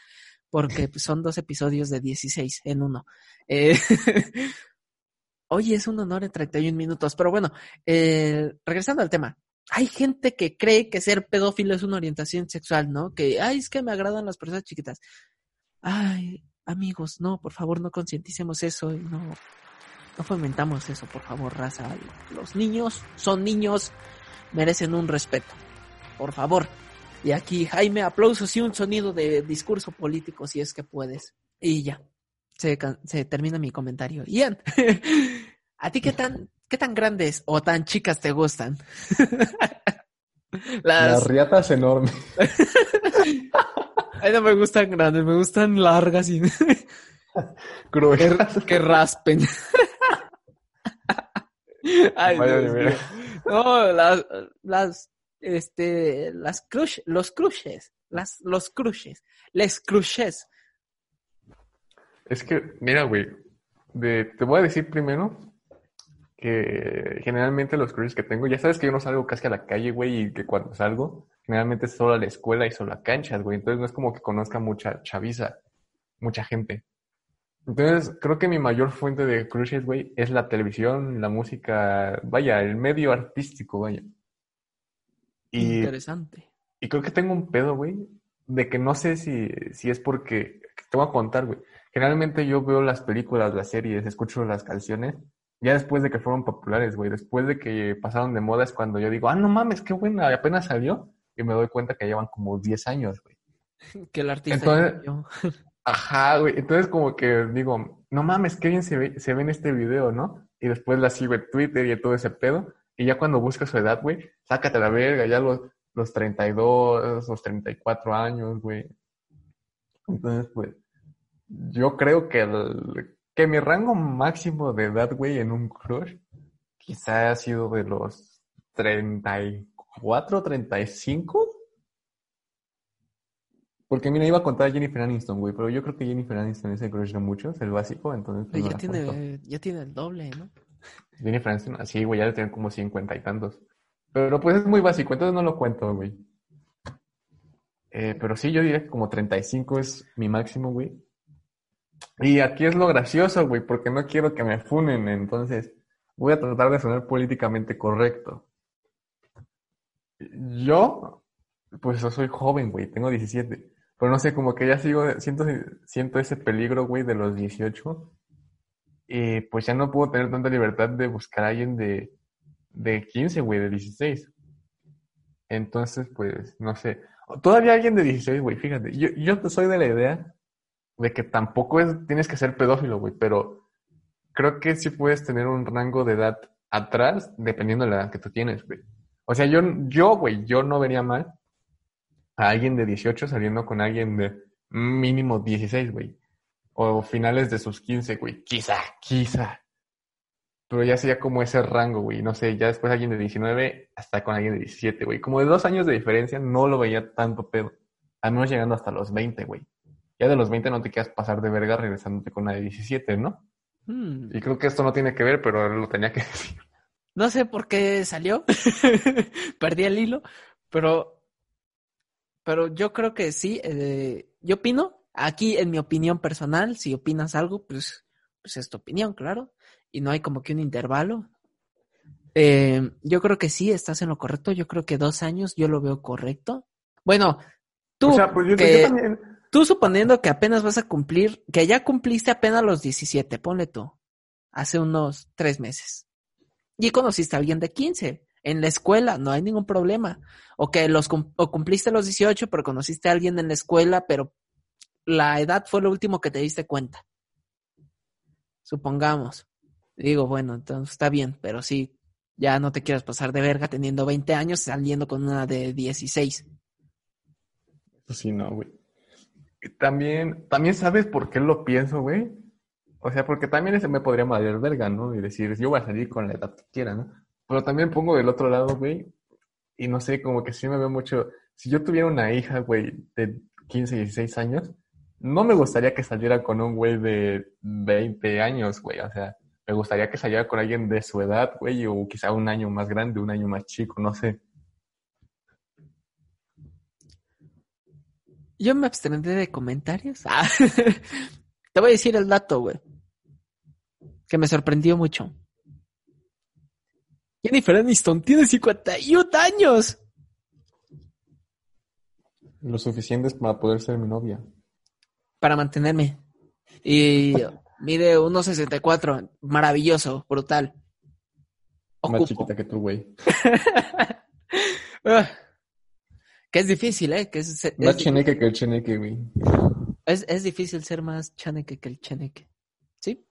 porque pues, son dos episodios de 16 en uno. Eh, *laughs* Oye, es un honor en 31 minutos, pero bueno, eh, regresando al tema. Hay gente que cree que ser pedófilo es una orientación sexual, ¿no? Que, ay, es que me agradan las personas chiquitas. Ay, amigos, no, por favor, no concienticemos eso y no, no fomentamos eso, por favor, raza. Los niños son niños, merecen un respeto. Por favor. Y aquí, Jaime, aplausos y un sonido de discurso político, si es que puedes. Y ya, se, se termina mi comentario. Ian, *laughs* ¿a ti qué tan, qué tan grandes o tan chicas te gustan? *laughs* Las Las... riatas enormes. *laughs* Ay, no me gustan grandes, me gustan largas y *laughs* Gruesas. que raspen. Ay, Dios mío. No, las, las, este, las crush, los crushes, las, los crushes, les crushes. Es que, mira, güey, de- te voy a decir primero que generalmente los crushes que tengo, ya sabes que yo no salgo casi a la calle, güey, y que cuando salgo, generalmente es solo a la escuela y solo a canchas, güey, entonces no es como que conozca mucha chaviza, mucha gente. Entonces, creo que mi mayor fuente de crushes, güey, es la televisión, la música, vaya, el medio artístico, vaya. Y Interesante. y creo que tengo un pedo, güey, de que no sé si, si es porque, te voy a contar, güey. Generalmente yo veo las películas, las series, escucho las canciones, ya después de que fueron populares, güey. Después de que pasaron de moda es cuando yo digo, ah, no mames, qué buena, apenas salió. Y me doy cuenta que llevan como 10 años, güey. *laughs* Que el artista Entonces-. *laughs* Ajá, güey. Entonces como que digo, no mames, qué bien se ve, se ve en este video, ¿no? Y después la sigo en Twitter y todo ese pedo. Y ya cuando buscas su edad, güey, sácate la verga, ya los, los 32, los 34 años, güey. Entonces, pues, yo creo que, el- que mi rango máximo de edad, güey, en un crush, quizá ha sido de los 34, 35. Porque mira, iba a contar a Jennifer Aniston, güey, pero yo creo que Jennifer Aniston es el crush de muchos, el básico, entonces pues, no ya tiene, ya tiene el doble, ¿no? Jennifer Aniston, así, güey, ya debe tener como cincuenta y tantos. Pero pues es muy básico, entonces no lo cuento, güey. Eh, pero sí, yo diría que como 35 es mi máximo, güey. Y aquí es lo gracioso, güey, porque no quiero que me funen, entonces voy a tratar de sonar políticamente correcto. Yo, pues yo soy joven, güey, tengo 17. Pero no sé, como que ya sigo, siento, ese peligro, güey, de los 18. Y pues ya no puedo tener tanta libertad de buscar a alguien de, de 15, güey, de 16. Entonces, pues, no sé. Todavía alguien de 16, güey, fíjate. Yo, yo soy de la idea de que tampoco es, tienes que ser pedófilo, güey, pero creo que sí puedes tener un rango de edad atrás dependiendo de la edad que tú tienes, güey. O sea, yo, yo, güey, yo no vería mal a alguien de 18 saliendo con alguien de mínimo 16, güey. O finales de sus 15, güey. Quizá, quizá. Pero ya sería como ese rango, güey. No sé, ya después alguien de 19 hasta con alguien de 17, güey. Como de dos años de diferencia no lo veía tanto pedo. Al menos llegando hasta los 20, güey. Ya de los 20 no te quieras pasar de verga regresándote con una de 17, ¿no? Hmm. Y creo que esto no tiene que ver, pero lo tenía que *laughs* decir. No sé por qué salió. *laughs* Perdí el hilo, pero, pero yo creo que sí. Eh, yo opino, aquí en mi opinión personal, si opinas algo, pues, pues es tu opinión, claro. Y no hay como que un intervalo. Eh, yo creo que sí, estás en lo correcto. Yo creo que dos años yo lo veo correcto. Bueno, tú, pues tú suponiendo que apenas vas a cumplir, que ya cumpliste apenas los 17, ponle tú, hace unos tres meses y conociste a alguien de 15 en la escuela, no hay ningún problema. O que los o cumpliste los 18, pero conociste a alguien en la escuela, pero la edad fue lo último que te diste cuenta. Supongamos. Digo, bueno, entonces está bien, pero sí, ya no te quieras pasar de verga teniendo 20 años saliendo con una de 16. Pues sí, no, güey. También, también sabes por qué lo pienso, güey. O sea, porque también ese me podría valer verga, ¿no? Y decir, yo voy a salir con la edad que quiera, ¿no? Pero también pongo del otro lado, güey, y no sé, como que sí me veo mucho. Si yo tuviera una hija, güey, de 15, 16 años, no me gustaría que saliera con un güey de 20 años, güey. O sea, me gustaría que saliera con alguien de su edad, güey, o quizá un año más grande, un año más chico, no sé. Yo me abstendré de comentarios. Ah, *laughs* te voy a decir el dato, güey. Que me sorprendió mucho. Jennifer Aniston tiene 51 años. Lo suficiente es para poder ser mi novia. Para mantenerme. Y *laughs* mide 1.64. Maravilloso, brutal. Más chiquita que tú, güey. *laughs* Que es difícil, ¿eh? Que es, Más cheneque que el cheneque, güey. Es, es difícil ser más chaneque que el chaneque. ¿Sí?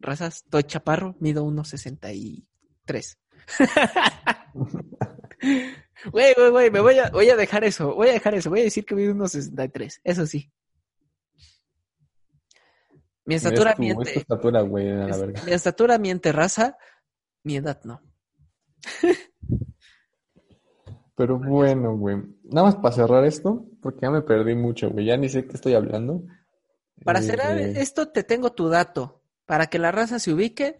Razas, estoy chaparro, mido 1.63. *laughs* Güey, güey, güey, me voy a, voy a dejar eso, voy a dejar eso, voy a decir que mido 1.63, eso sí. Mi estatura miente. estatura, güey, la Mi estatura miente, raza, mi edad no. *laughs* Pero bueno, güey. Nada más para cerrar esto, porque ya me perdí mucho, güey. Ya ni sé qué estoy hablando. Para cerrar eh, esto, te tengo tu dato. Para que la raza se ubique,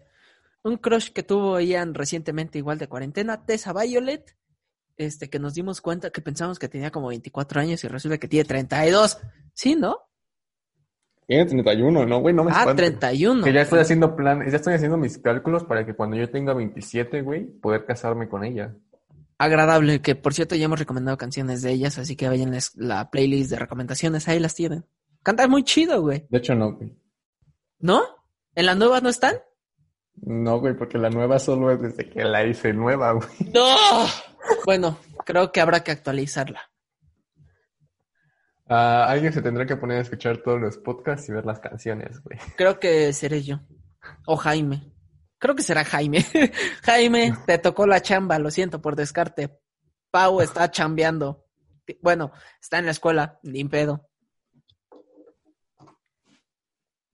un crush que tuvo Ian recientemente, igual de cuarentena, Tessa Violet, este, que nos dimos cuenta que pensamos que tenía como 24 años y resulta que tiene 32. ¿Sí, no? Tiene 31, ¿no, güey? No me Ah, 31. Que ya estoy haciendo plan, ya estoy haciendo mis cálculos para que cuando yo tenga 27, güey, poder casarme con ella agradable, que por cierto ya hemos recomendado canciones de ellas, así que vayan la playlist de recomendaciones, ahí las tienen. Canta muy chido, güey. De hecho, no, güey. ¿No? ¿En la nueva no están? No, güey, porque la nueva solo es desde que la hice nueva, güey. ¡No! Bueno, creo que habrá que actualizarla. Ah, alguien se tendrá que poner a escuchar todos los podcasts y ver las canciones, güey. Creo que seré yo. O Jaime. Creo que será Jaime. *laughs* Jaime, te tocó la chamba, lo siento por descarte. Pau está chambeando. Bueno, está en la escuela, limpedo.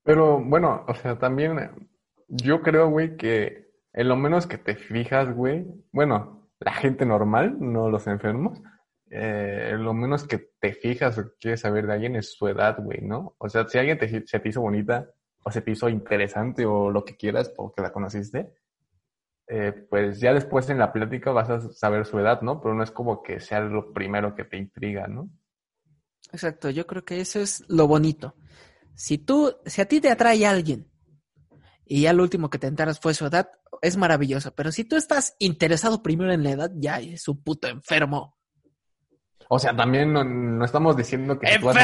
Pero bueno, o sea, también yo creo, güey, que en lo menos que te fijas, güey, bueno, la gente normal, no los enfermos, eh, lo menos que te fijas o quieres saber de alguien es su edad, güey, ¿no? O sea, si alguien te, se te hizo bonita, o se te hizo interesante o lo que quieras porque la conociste, eh, pues ya después en la plática vas a saber su edad, ¿no? Pero no es como que sea lo primero que te intriga, ¿no? Exacto, yo creo que eso es lo bonito. Si tú, si a ti te atrae alguien y ya lo último que te enteras fue su edad, es maravilloso. Pero si tú estás interesado primero en la edad, ya es un puto enfermo. O sea, también no, no estamos diciendo que si tú vas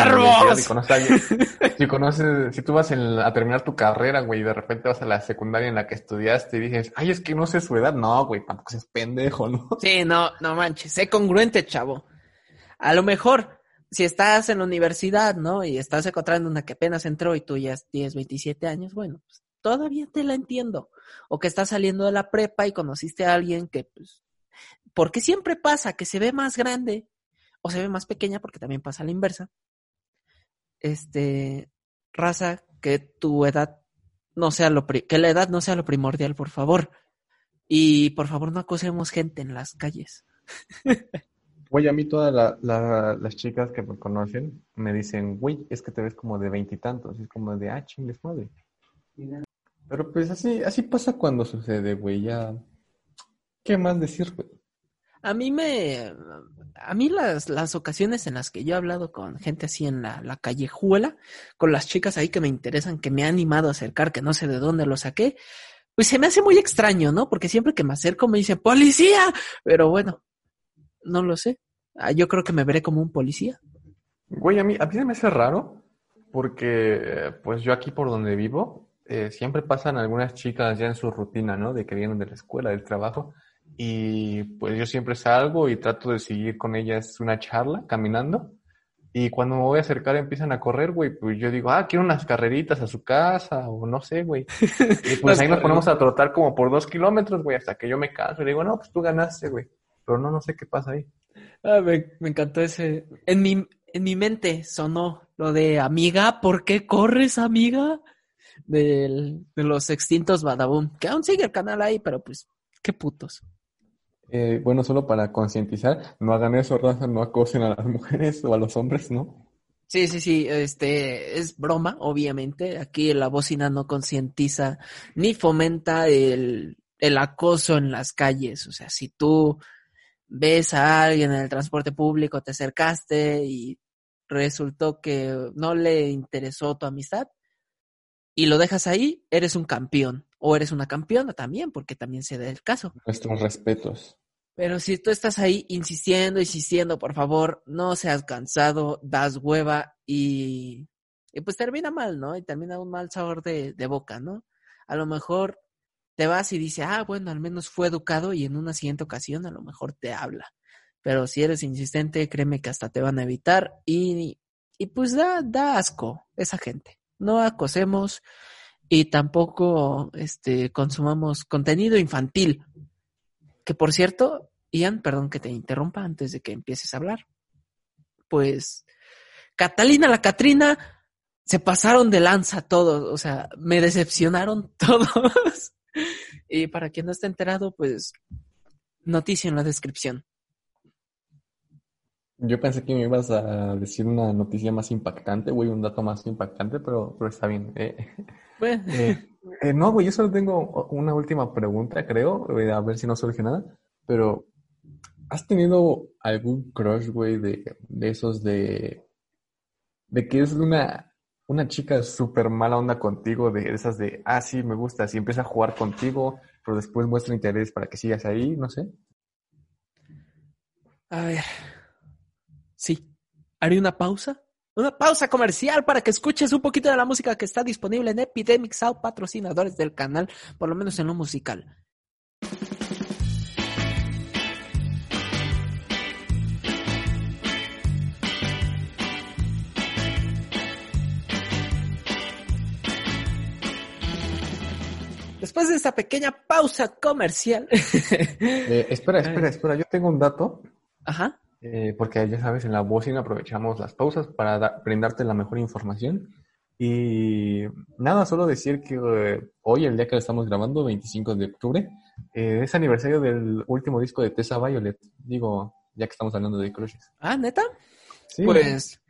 conoces a alguien- *laughs* si conoces, si tú vas en- a terminar tu carrera, güey, y de repente vas a la secundaria en la que estudiaste y dices, ay, es que no sé su edad. No, güey, tampoco seas pendejo, ¿no? *laughs* Sí, no, no manches, sé congruente, chavo. A lo mejor, si estás en la universidad, ¿no? Y estás encontrando una que apenas entró y tú ya tienes 27 años, bueno, pues todavía te la entiendo. O que estás saliendo de la prepa y conociste a alguien que, pues, porque siempre pasa que se ve más grande o se ve más pequeña, porque también pasa a la inversa. Este, raza, que tu edad no sea lo, que la edad no sea lo primordial, por favor. Y por favor no acosemos gente en las calles. Güey, a mí todas la- la- las chicas que me conocen me dicen, güey, es que te ves como de veintitantos. Es como de, ah, chingues madre. Pero pues así, así pasa cuando sucede, güey, ya. ¿Qué más decir, güey? A mí me, a mí las, las ocasiones en las que yo he hablado con gente así en la, la callejuela, con las chicas ahí que me interesan, que me ha animado a acercar, que no sé de dónde lo saqué, pues se me hace muy extraño, ¿no? Porque siempre que me acerco me dicen, ¡policía! Pero bueno, no lo sé. Ah, Yo creo que me veré como un policía. Güey, a mí, a mí se me hace raro porque, pues yo aquí por donde vivo, eh, siempre pasan algunas chicas ya en su rutina, ¿no? De que vienen de la escuela, del trabajo, y pues yo siempre salgo y trato de seguir con ellas una charla caminando, y cuando me voy a acercar empiezan a correr, güey, pues yo digo, ah, quiero unas carreritas a su casa, o no sé, güey. Y pues *laughs* ahí nos ponemos a trotar como por dos kilómetros, güey, hasta que yo me canso y digo, no, pues tú ganaste, güey. Pero no, no sé qué pasa ahí. Ah, me, me encantó ese. En mi, en mi mente sonó lo de amiga, ¿por qué corres, amiga? Del, de los extintos Badaboom. Que aún sigue el canal ahí, pero pues, qué putos. Eh, bueno, solo para concientizar, no hagan eso, raza, no acosen a las mujeres o a los hombres, ¿no? Sí, sí, sí, este es broma, obviamente. Aquí la bocina no concientiza ni fomenta el, el acoso en las calles. O sea, si tú ves a alguien en el transporte público, te acercaste y resultó que no le interesó tu amistad y lo dejas ahí, eres un campeón. O eres una campeona también, porque también se da el caso. Nuestros respetos. Pero si tú estás ahí insistiendo, insistiendo, por favor, no seas cansado, das hueva y, y pues termina mal, ¿no? Y termina un mal sabor de, de boca, ¿no? A lo mejor te vas y dices, ah, bueno, al menos fue educado y en una siguiente ocasión a lo mejor te habla. Pero si eres insistente, créeme que hasta te van a evitar y, y pues da, da asco esa gente. No acosemos y tampoco este, consumamos contenido infantil. Que por cierto, Ian, perdón que te interrumpa antes de que empieces a hablar. Pues Catalina la Catrina se pasaron de lanza todos, o sea, me decepcionaron *laughs* todos. y para quien no esté enterado, pues noticia en la descripción. Yo pensé que me ibas a decir una noticia más impactante, güey, un dato más impactante, pero, pero está bien. Eh, Bueno, eh, eh, no, güey, yo solo tengo una última pregunta, creo, eh, a ver si no surge nada, pero ¿has tenido algún crush, güey, de, esos de, de que es una, una chica súper mala onda contigo, de esas de, ah, sí, me gusta, si empieza a jugar contigo, pero después muestra interés para que sigas ahí, no sé? a ver. Sí, haré una pausa. Una pausa comercial para que escuches un poquito de la música que está disponible en Epidemic Sound, patrocinadores del canal, por lo menos en lo musical. Después de esta pequeña pausa comercial. *laughs* Eh, espera, espera, espera, yo tengo un dato. Ajá. Eh, porque ya sabes, en la bocina aprovechamos las pausas para da- brindarte la mejor información. Y nada, solo decir que eh, hoy, el día que lo estamos grabando, 25 de octubre, eh, es aniversario del último disco de Tessa Violet. Digo, ya que estamos hablando de crushes. Ah, neta. Sí, Pues,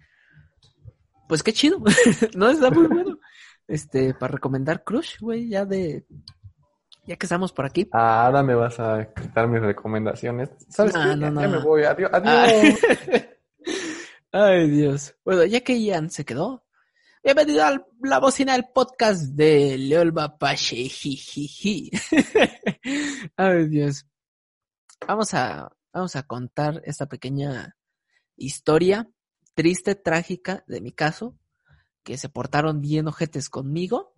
pues qué chido. *laughs* no está muy bueno. Este, para recomendar Crush, güey, ya de, ya que estamos por aquí. ahora me vas a quitar mis recomendaciones. ¿Sabes No, qué? no, Ya- no. ya me voy. Adiós. adiós. *laughs* Ay. Ay, Dios. Bueno, ya que Ian se quedó, bienvenido a la bocina del podcast de Leol jijiji. *laughs* Ay, Dios. Vamos a, vamos a contar esta pequeña historia triste, trágica de mi caso, que se portaron bien ojetes conmigo.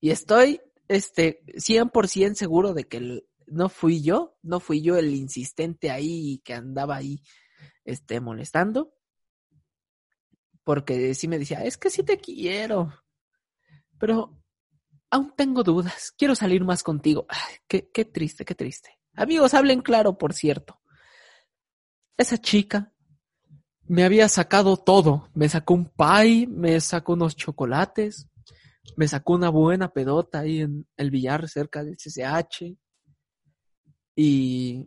Y estoy este 100% seguro de que no fui yo, no fui yo el insistente ahí que andaba ahí este molestando. Porque sí me decía, es que sí te quiero. Pero aún tengo dudas. Quiero salir más contigo. qué, qué triste, qué triste. Amigos, hablen claro, por cierto. Esa chica me había sacado todo. Me sacó un pie, me sacó unos chocolates, me sacó una buena pedota ahí en el billar cerca del CCH. Y,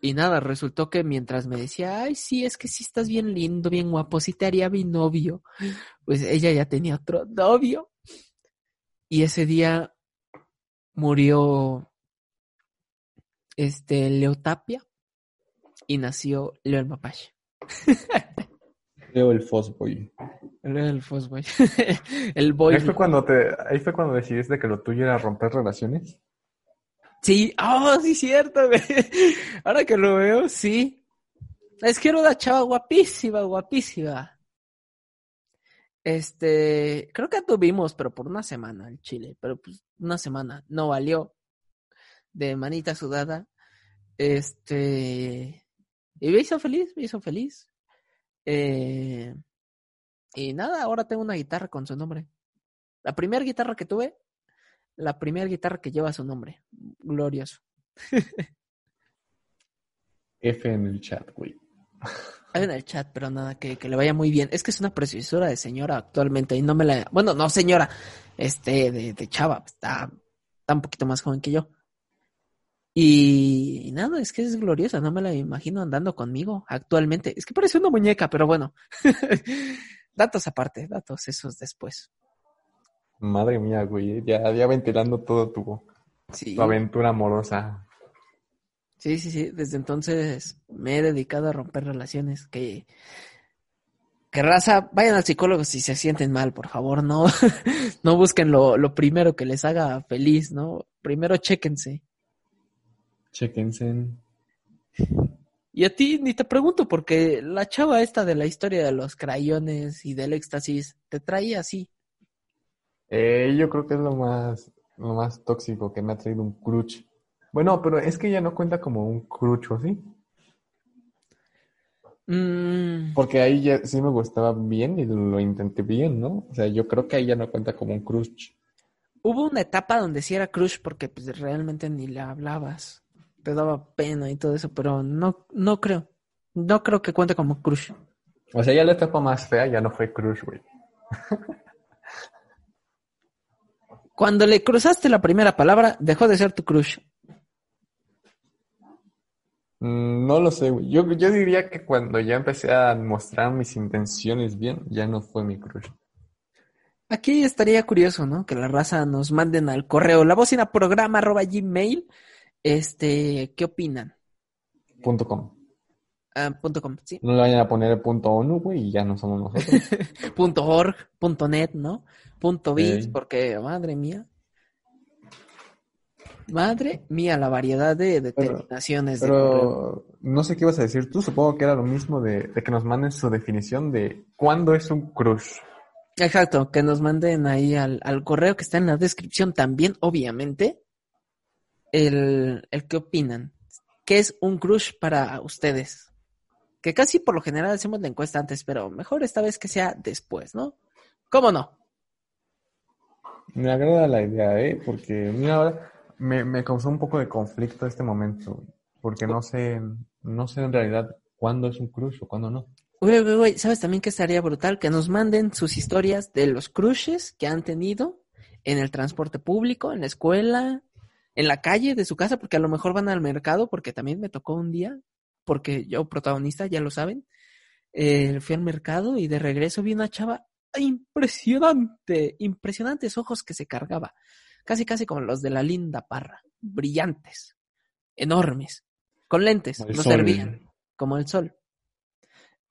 y nada, resultó que mientras me decía, ay, sí, es que sí estás bien lindo, bien guapo, sí te haría mi novio, pues ella ya tenía otro novio. Y ese día murió este Leotapia y nació Leo el Mapache. *laughs* Leo el Fosboy. Leo el Fosboy. *laughs* el boy. Ahí fue cuando te, ahí fue cuando decidiste que lo tuyo era romper relaciones. Sí, oh, sí, cierto, güey. *laughs* Ahora que lo veo, sí. Es que era una chava guapísima, guapísima. Este, creo que tuvimos, pero por una semana el Chile, pero pues una semana, no valió. De manita sudada. Este, y me hizo feliz, me hizo feliz. Eh, y nada, ahora tengo una guitarra con su nombre. La primera guitarra que tuve, la primera guitarra que lleva su nombre. Glorioso. *laughs* F en el chat, güey. F en el chat, pero nada, que, que, le vaya muy bien. Es que es una preciosura de señora actualmente y no me la... Bueno, no señora, este, de, de chava, está, está un poquito más joven que yo. Y, nada, es que es gloriosa, no me la imagino andando conmigo actualmente. Es que parece una muñeca, pero bueno. *laughs* datos aparte, datos esos después. Madre mía, güey, ya, ya ventilando todo tu, tu aventura amorosa. Sí, sí, sí, desde entonces me he dedicado a romper relaciones que... Que raza, vayan al psicólogo si se sienten mal, por favor, no, *laughs* no busquen lo, lo primero que les haga feliz, ¿no? Primero chéquense. Chequense. Y a ti ni te pregunto, porque la chava esta de la historia de los crayones y del éxtasis te traía así. Eh, yo creo que es lo más, lo más tóxico que me ha traído un crush. Bueno, pero es que ella no cuenta como un crush, ¿o sí? Mm. Porque ahí ya sí me gustaba bien y lo intenté bien, ¿no? O sea, yo creo que ahí ya no cuenta como un crush. Hubo una etapa donde sí era crush porque pues realmente ni le hablabas te daba pena y todo eso, pero no, no creo. No creo que cuente como crush. O sea, ya la etapa más fea ya no fue crush, güey. Cuando le cruzaste la primera palabra, dejó de ser tu crush. Mm, no lo sé, güey. Yo, yo diría que cuando ya empecé a mostrar mis intenciones bien, ya no fue mi crush. Aquí estaría curioso, ¿no? Que la raza nos manden al correo la bocina programa arroba gmail este, ¿qué opinan? Punto com. Ah, punto com, sí. No le vayan a poner el punto ONU, güey, y ya no somos nosotros. *laughs* punto org, punto net, ¿no? Punto biz, porque, madre mía. Madre mía, la variedad de determinaciones. Pero, no sé qué ibas a decir tú, supongo que era lo mismo de, que nos manden su definición de cuándo es un crush. Exacto, que nos manden ahí al, al correo que está en la descripción también, obviamente el, el qué opinan. ¿Qué es un crush para ustedes? Que casi por lo general hacemos la encuesta antes, pero mejor esta vez que sea después, ¿no? ¿Cómo no? Me agrada la idea, ¿eh? Porque, mira, ahora me, me causó un poco de conflicto este momento, porque no sé, no sé en realidad cuándo es un crush o cuándo no. Uy, uy, uy, ¿sabes también que estaría brutal? Que nos manden sus historias de los crushes que han tenido en el transporte público, en la escuela, en la calle de su casa, porque a lo mejor van al mercado, porque también me tocó un día, porque yo protagonista, ya lo saben, eh, fui al mercado y de regreso vi una chava impresionante, impresionantes ojos que se cargaba, casi casi como los de la linda parra, brillantes, enormes, con lentes, no servían, como el sol.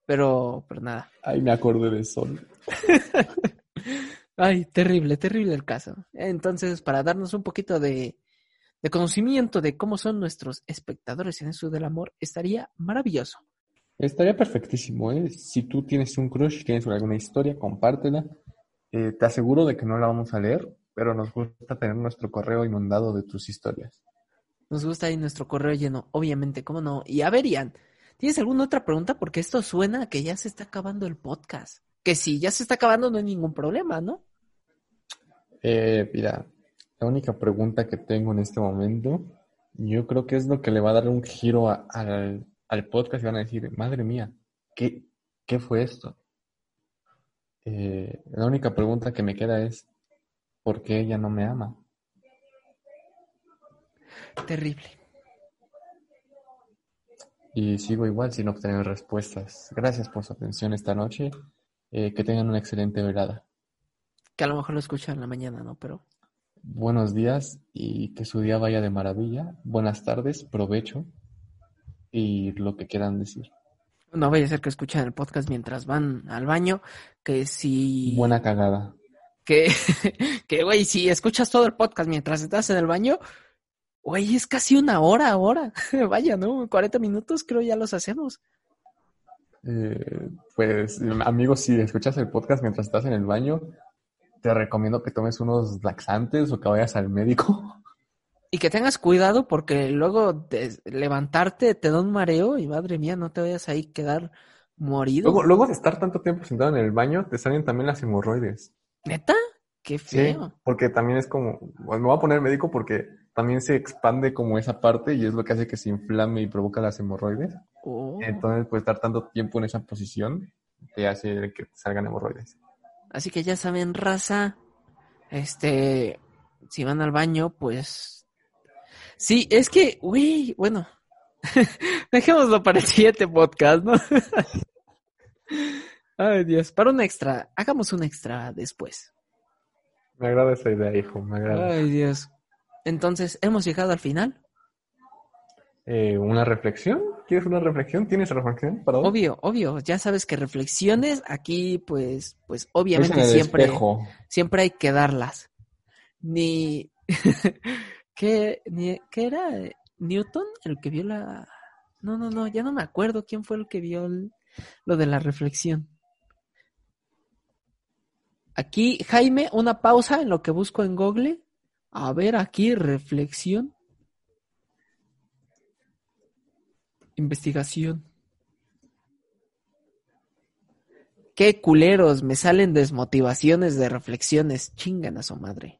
Pero, pero nada. Ay, me acordé del sol. *laughs* Ay, terrible, terrible el caso. Entonces, para darnos un poquito de, de conocimiento de cómo son nuestros espectadores en eso del amor, estaría maravilloso. Estaría perfectísimo, ¿eh? Si tú tienes un crush, tienes alguna historia, compártela. Eh, te aseguro de que no la vamos a leer, pero nos gusta tener nuestro correo inundado de tus historias. Nos gusta ahí nuestro correo lleno, obviamente, ¿cómo no? Y a ver, Ian, ¿tienes alguna otra pregunta? Porque esto suena a que ya se está acabando el podcast. Que si ya se está acabando no hay ningún problema, ¿no? Eh, mira, la única pregunta que tengo en este momento, yo creo que es lo que le va a dar un giro a- al, al podcast y van a decir, madre mía, ¿qué, qué fue esto? Eh, la única pregunta que me queda es, ¿por qué ella no me ama? Terrible. Y sigo igual sin obtener respuestas. Gracias por su atención esta noche. Eh, que tengan una excelente velada. Que a lo mejor lo escuchan en la mañana, ¿no? Pero Buenos días y que su día vaya de maravilla. Buenas tardes, provecho y lo que quieran decir. no vaya a ser que escuchen el podcast mientras van al baño. Que si... Buena cagada. Que, *laughs* que, güey, si escuchas todo el podcast mientras estás en el baño, güey, es casi una hora ahora. *laughs* Vaya, ¿no? 40 minutos creo ya los hacemos. Eh, pues, amigos, si escuchas el podcast mientras estás en el baño, te recomiendo que tomes unos laxantes o que vayas al médico. *laughs* Y que tengas cuidado porque luego de levantarte te da un mareo y madre mía, no te vayas ahí quedar morido. Luego, luego de estar tanto tiempo sentado en el baño, te salen también las hemorroides. ¿Neta? Qué Sí, feo. porque también es como, bueno, me voy a poner médico porque también se expande como esa parte y es lo que hace que se inflame y provoca las hemorroides. Oh. Entonces, pues estar tanto tiempo en esa posición te hace que te salgan hemorroides. Así que ya saben, raza, este, si van al baño, pues... Sí, es que, uy, bueno, *laughs* dejémoslo para el siguiente podcast, ¿no? *laughs* Ay, Dios, para un extra, hagamos un extra después. Me agrada esa idea, hijo, me agrada. Ay, Dios. Entonces, ¿hemos llegado al final? Eh, ¿Una reflexión? ¿Quieres una reflexión? ¿Tienes reflexión para hoy? Obvio, obvio, ya sabes que reflexiones aquí, pues, pues Es en obviamente siempre... espejo. siempre hay que darlas. Ni *laughs* ¿qué, ni, ¿qué era Newton el que vio la No, no, no, ya no me acuerdo quién fue el que vio el- lo de la reflexión. Aquí, Jaime, una pausa en lo que busco en Google. A ver, aquí, reflexión. Investigación. Qué culeros, me salen desmotivaciones de reflexiones. Chingan a su madre.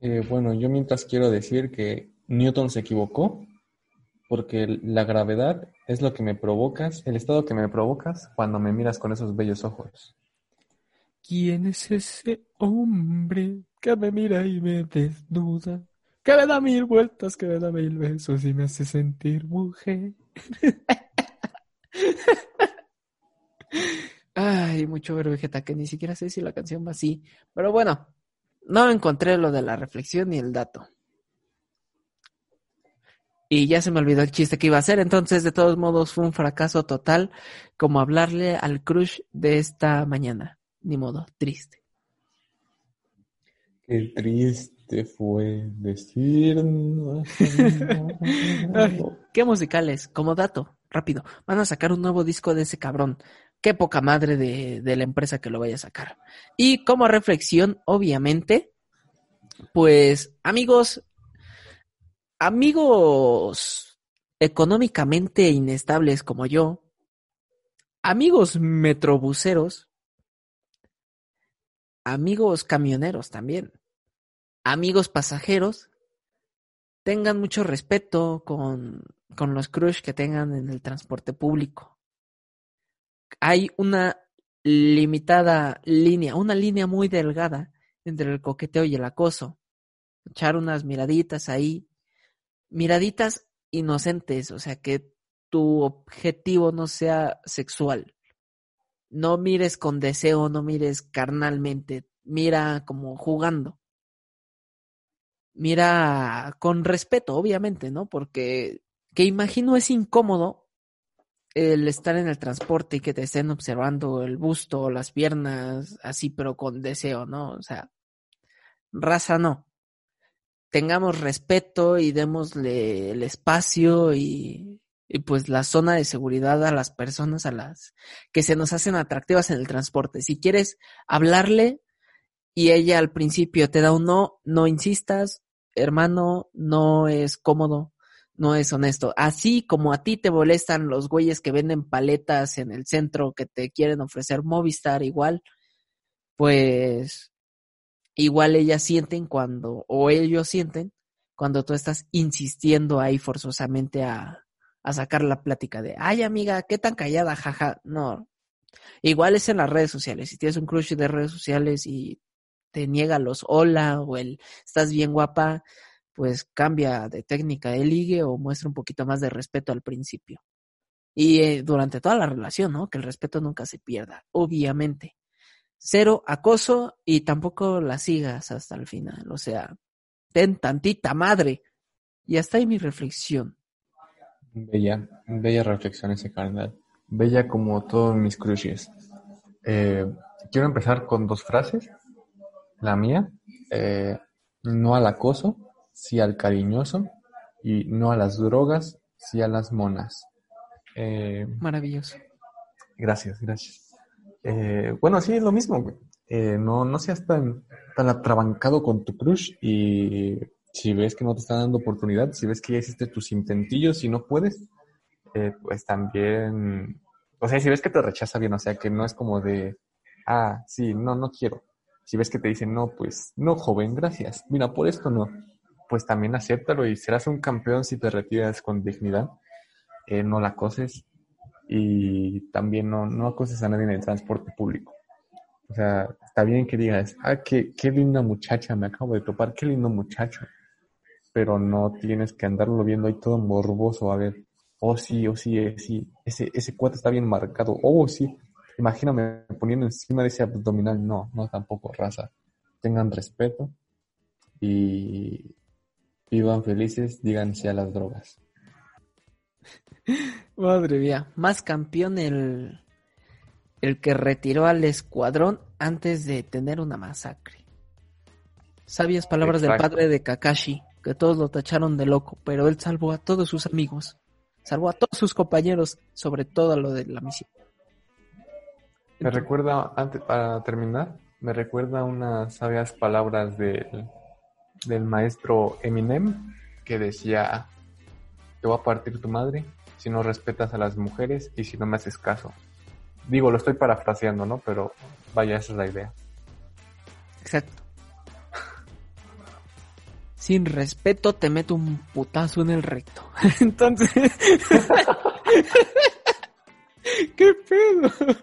Eh, bueno, yo mientras quiero decir que Newton se equivocó porque la gravedad es lo que me provocas, el estado que me provocas cuando me miras con esos bellos ojos. ¿Quién es ese hombre que me mira y me desnuda? Que me da mil vueltas, que me da mil besos y me hace sentir mujer. Ay, mucho ver Vegeta, que ni siquiera sé si la canción va así. Pero bueno, no encontré lo de la reflexión ni el dato. Y ya se me olvidó el chiste que iba a hacer, entonces de todos modos fue un fracaso total como hablarle al crush de esta mañana. Ni modo, triste. Qué triste fue decirnos. Ay, qué musicales, como dato, rápido. Van a sacar un nuevo disco de ese cabrón. Qué poca madre de, de la empresa que lo vaya a sacar. Y como reflexión, obviamente, pues amigos, amigos económicamente inestables como yo, amigos metrobuseros, amigos camioneros también, amigos pasajeros, tengan mucho respeto con, con los crush que tengan en el transporte público. Hay una limitada línea, una línea muy delgada entre el coqueteo y el acoso. Echar unas miraditas ahí, miraditas inocentes, o sea, que tu objetivo no sea sexual. No mires con deseo, no mires carnalmente, mira como jugando mira con respeto, obviamente, ¿no? Porque que imagino es incómodo el estar en el transporte y que te estén observando el busto las piernas así, pero con deseo, ¿no? O sea, raza no. Tengamos respeto y démosle el espacio y, y pues la zona de seguridad a las personas a las que se nos hacen atractivas en el transporte. Si quieres hablarle y ella al principio te da un no, no insistas, hermano, no es cómodo, no es honesto. Así como a ti te molestan los güeyes que venden paletas en el centro que te quieren ofrecer Movistar igual, pues igual ellas sienten cuando, o ellos sienten cuando tú estás insistiendo ahí forzosamente a, a sacar la plática de, ay amiga, qué tan callada, jaja. No. Igual es en las redes sociales. Si tienes un crush de redes sociales y te niega los hola o el estás bien guapa, pues cambia de técnica de ligue o muestra un poquito más de respeto al principio. Y eh, durante toda la relación, ¿no? Que el respeto nunca se pierda, obviamente. Cero acoso y tampoco la sigas hasta el final. O sea, ten tantita madre. Y hasta ahí mi reflexión. Bella, bella reflexión ese carnal. Bella como todos mis crushes. Eh, quiero empezar con dos frases. La mía, eh, no al acoso, sí al cariñoso, y no a las drogas, sí a las monas. Eh, Maravilloso. Gracias, gracias. bueno, sí, es lo mismo, no, no seas tan, tan atrabancado con tu crush y si ves que no te están dando oportunidad, si ves que ya hiciste tus intentillos y no puedes, eh, pues también, o sea, si ves que te rechaza bien, o sea, que no es como de, ah, sí, no, no quiero. Si ves que te dicen, no, pues, no, joven, gracias. Mira, por esto no. Pues también acéptalo y serás un campeón si te retiras con dignidad. Eh, no la acoses y también no, no acoses a nadie en el transporte público. O sea, está bien que digas, ah, qué, qué linda muchacha, me acabo de topar, qué lindo muchacho pero no tienes que andarlo viendo ahí todo morboso, a ver, oh sí, oh sí, eh, sí, ese, ese cuate está bien marcado, oh sí, imagíname poniendo encima de ese abdominal, no, no tampoco, raza, tengan respeto y vivan felices, díganse a las drogas. *laughs* Madre mía, más campeón el, el que retiró al escuadrón antes de tener una masacre. Sabias palabras del padre de Kakashi que todos lo tacharon de loco, pero él salvó a todos sus amigos, salvó a todos sus compañeros, sobre todo a lo de la misión. Me recuerda, antes, para terminar, me recuerda unas sabias palabras del, del maestro Eminem que decía, te voy a partir tu madre si no respetas a las mujeres y si no me haces caso. Digo, lo estoy parafraseando, ¿no? Pero vaya, esa es la idea. Exacto sin respeto te meto un putazo en el recto. *laughs* Entonces... *laughs* *laughs* ¿Qué pedo?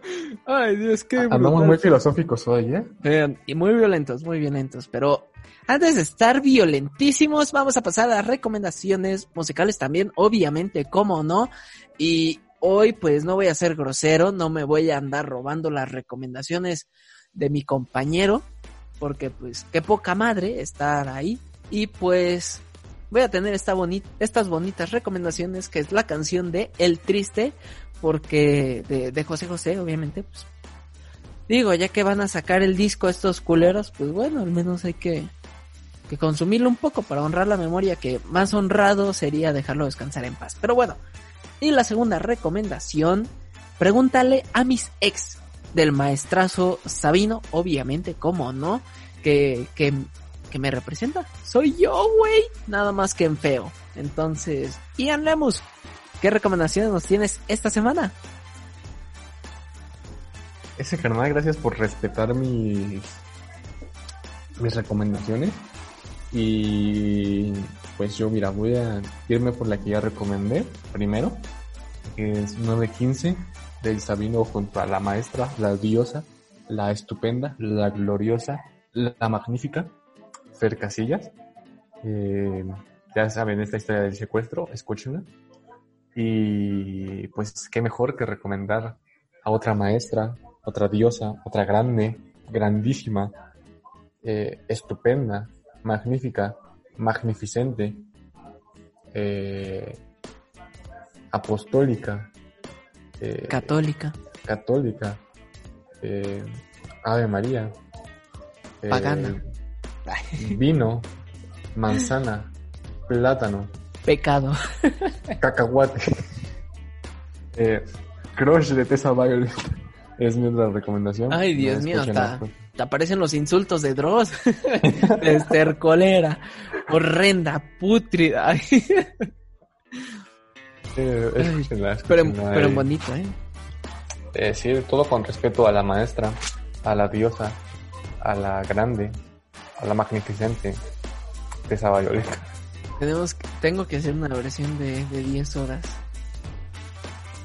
Ay, Dios, qué Andamos muy filosóficos hoy, ¿eh? Y muy violentos, muy violentos. Pero antes de estar violentísimos, vamos a pasar a recomendaciones musicales también, obviamente, cómo no. Y hoy, pues, no voy a ser grosero, no me voy a andar robando las recomendaciones de mi compañero, porque, pues, qué poca madre estar ahí y pues voy a tener esta estas bonitas recomendaciones, que es la canción de El Triste, porque de, José José, obviamente, pues digo, ya que van a sacar el disco estos culeros, pues bueno, al menos hay que, que consumirlo un poco para honrar la memoria, que más honrado sería dejarlo descansar en paz. Pero bueno, y la segunda recomendación, pregúntale a mis ex del maestrazo Sabino, obviamente, cómo no, que, que que me representa. Soy yo, güey. Nada más que en feo. Entonces, Ian Lemus, ¿qué recomendaciones nos tienes esta semana? Ese carnal, gracias por respetar mis, mis recomendaciones. Y pues yo, mira, voy a irme por la que ya recomendé primero, que es 915 del Sabino junto a la maestra, la diosa, la estupenda, la gloriosa, la magnífica, Fer Casillas. Eh, ya saben esta historia del secuestro, escúchenla. Y pues qué mejor que recomendar a otra maestra, otra diosa, otra grande, grandísima, eh, estupenda, magnífica, magnificente, eh, apostólica, católica, católica, Ave María, pagana, vino, manzana, plátano, pecado, *laughs* cacahuate, *laughs* Eh, Crush de Tessa Violet *laughs* es mi otra recomendación. Ay, Dios No mío, hasta te aparecen los insultos de Dross. de estercolera, horrenda, pútrida. Eh, escúchenla, pero, escúchenla, pero bonito, ¿eh? Eh, sí, todo con respeto a la maestra, a la diosa, a la grande, a la magnificente Tessa Violet. Tenemos, tengo que hacer una versión de, de 10 horas.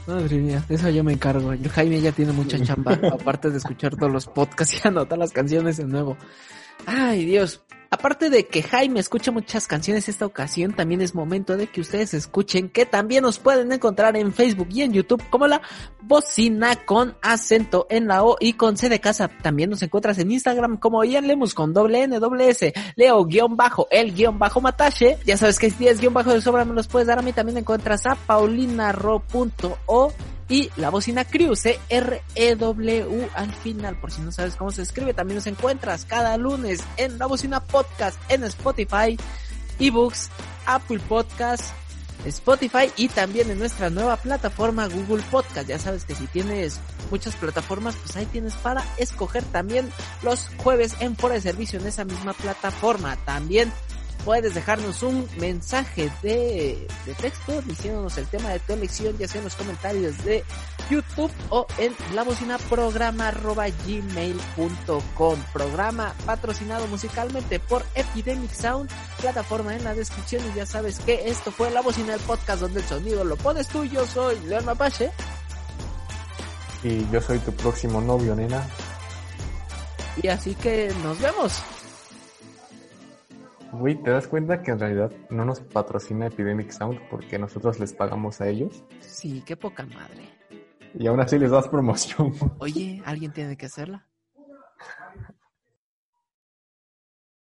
Madre mía, de eso yo me encargo. Jaime ya tiene mucha chamba, *laughs* aparte de escuchar todos los podcasts y *laughs* anotar las canciones de nuevo. Ay, Dios. Aparte de que Jaime escucha muchas canciones esta ocasión, también es momento de que ustedes escuchen que también nos pueden encontrar en Facebook y en YouTube como la bocina con acento en la O y con C de casa. También nos encuentras en Instagram como Ian Lemus con doble N, doble S, Leo guion bajo, el guion bajo Matache. Ya sabes que si tienes guion bajo de sobra me los puedes dar a mí. También encuentras a paulinaro.o y la bocina crew, C-R-E-W al final, por si no sabes cómo se escribe, también nos encuentras cada lunes en la bocina podcast en Spotify, ebooks, Apple Podcast, Spotify y también en nuestra nueva plataforma Google Podcast. Ya sabes que si tienes muchas plataformas, pues ahí tienes para escoger también los jueves en fuera de servicio en esa misma plataforma. También puedes dejarnos un mensaje de, de texto diciéndonos el tema de tu elección, ya sea en los comentarios de YouTube o en la bocina programa arroba gmail.com. Programa patrocinado musicalmente por Epidemic Sound, plataforma en la descripción y ya sabes que esto fue la bocina del podcast donde el sonido lo pones tú, yo soy León Mapache. Y yo soy tu próximo novio, nena. Y así que nos vemos. Güey, ¿te das cuenta que en realidad no nos patrocina Epidemic Sound porque nosotros les pagamos a ellos? Sí, qué poca madre. Y aún así les das promoción. Oye, alguien tiene que hacerla.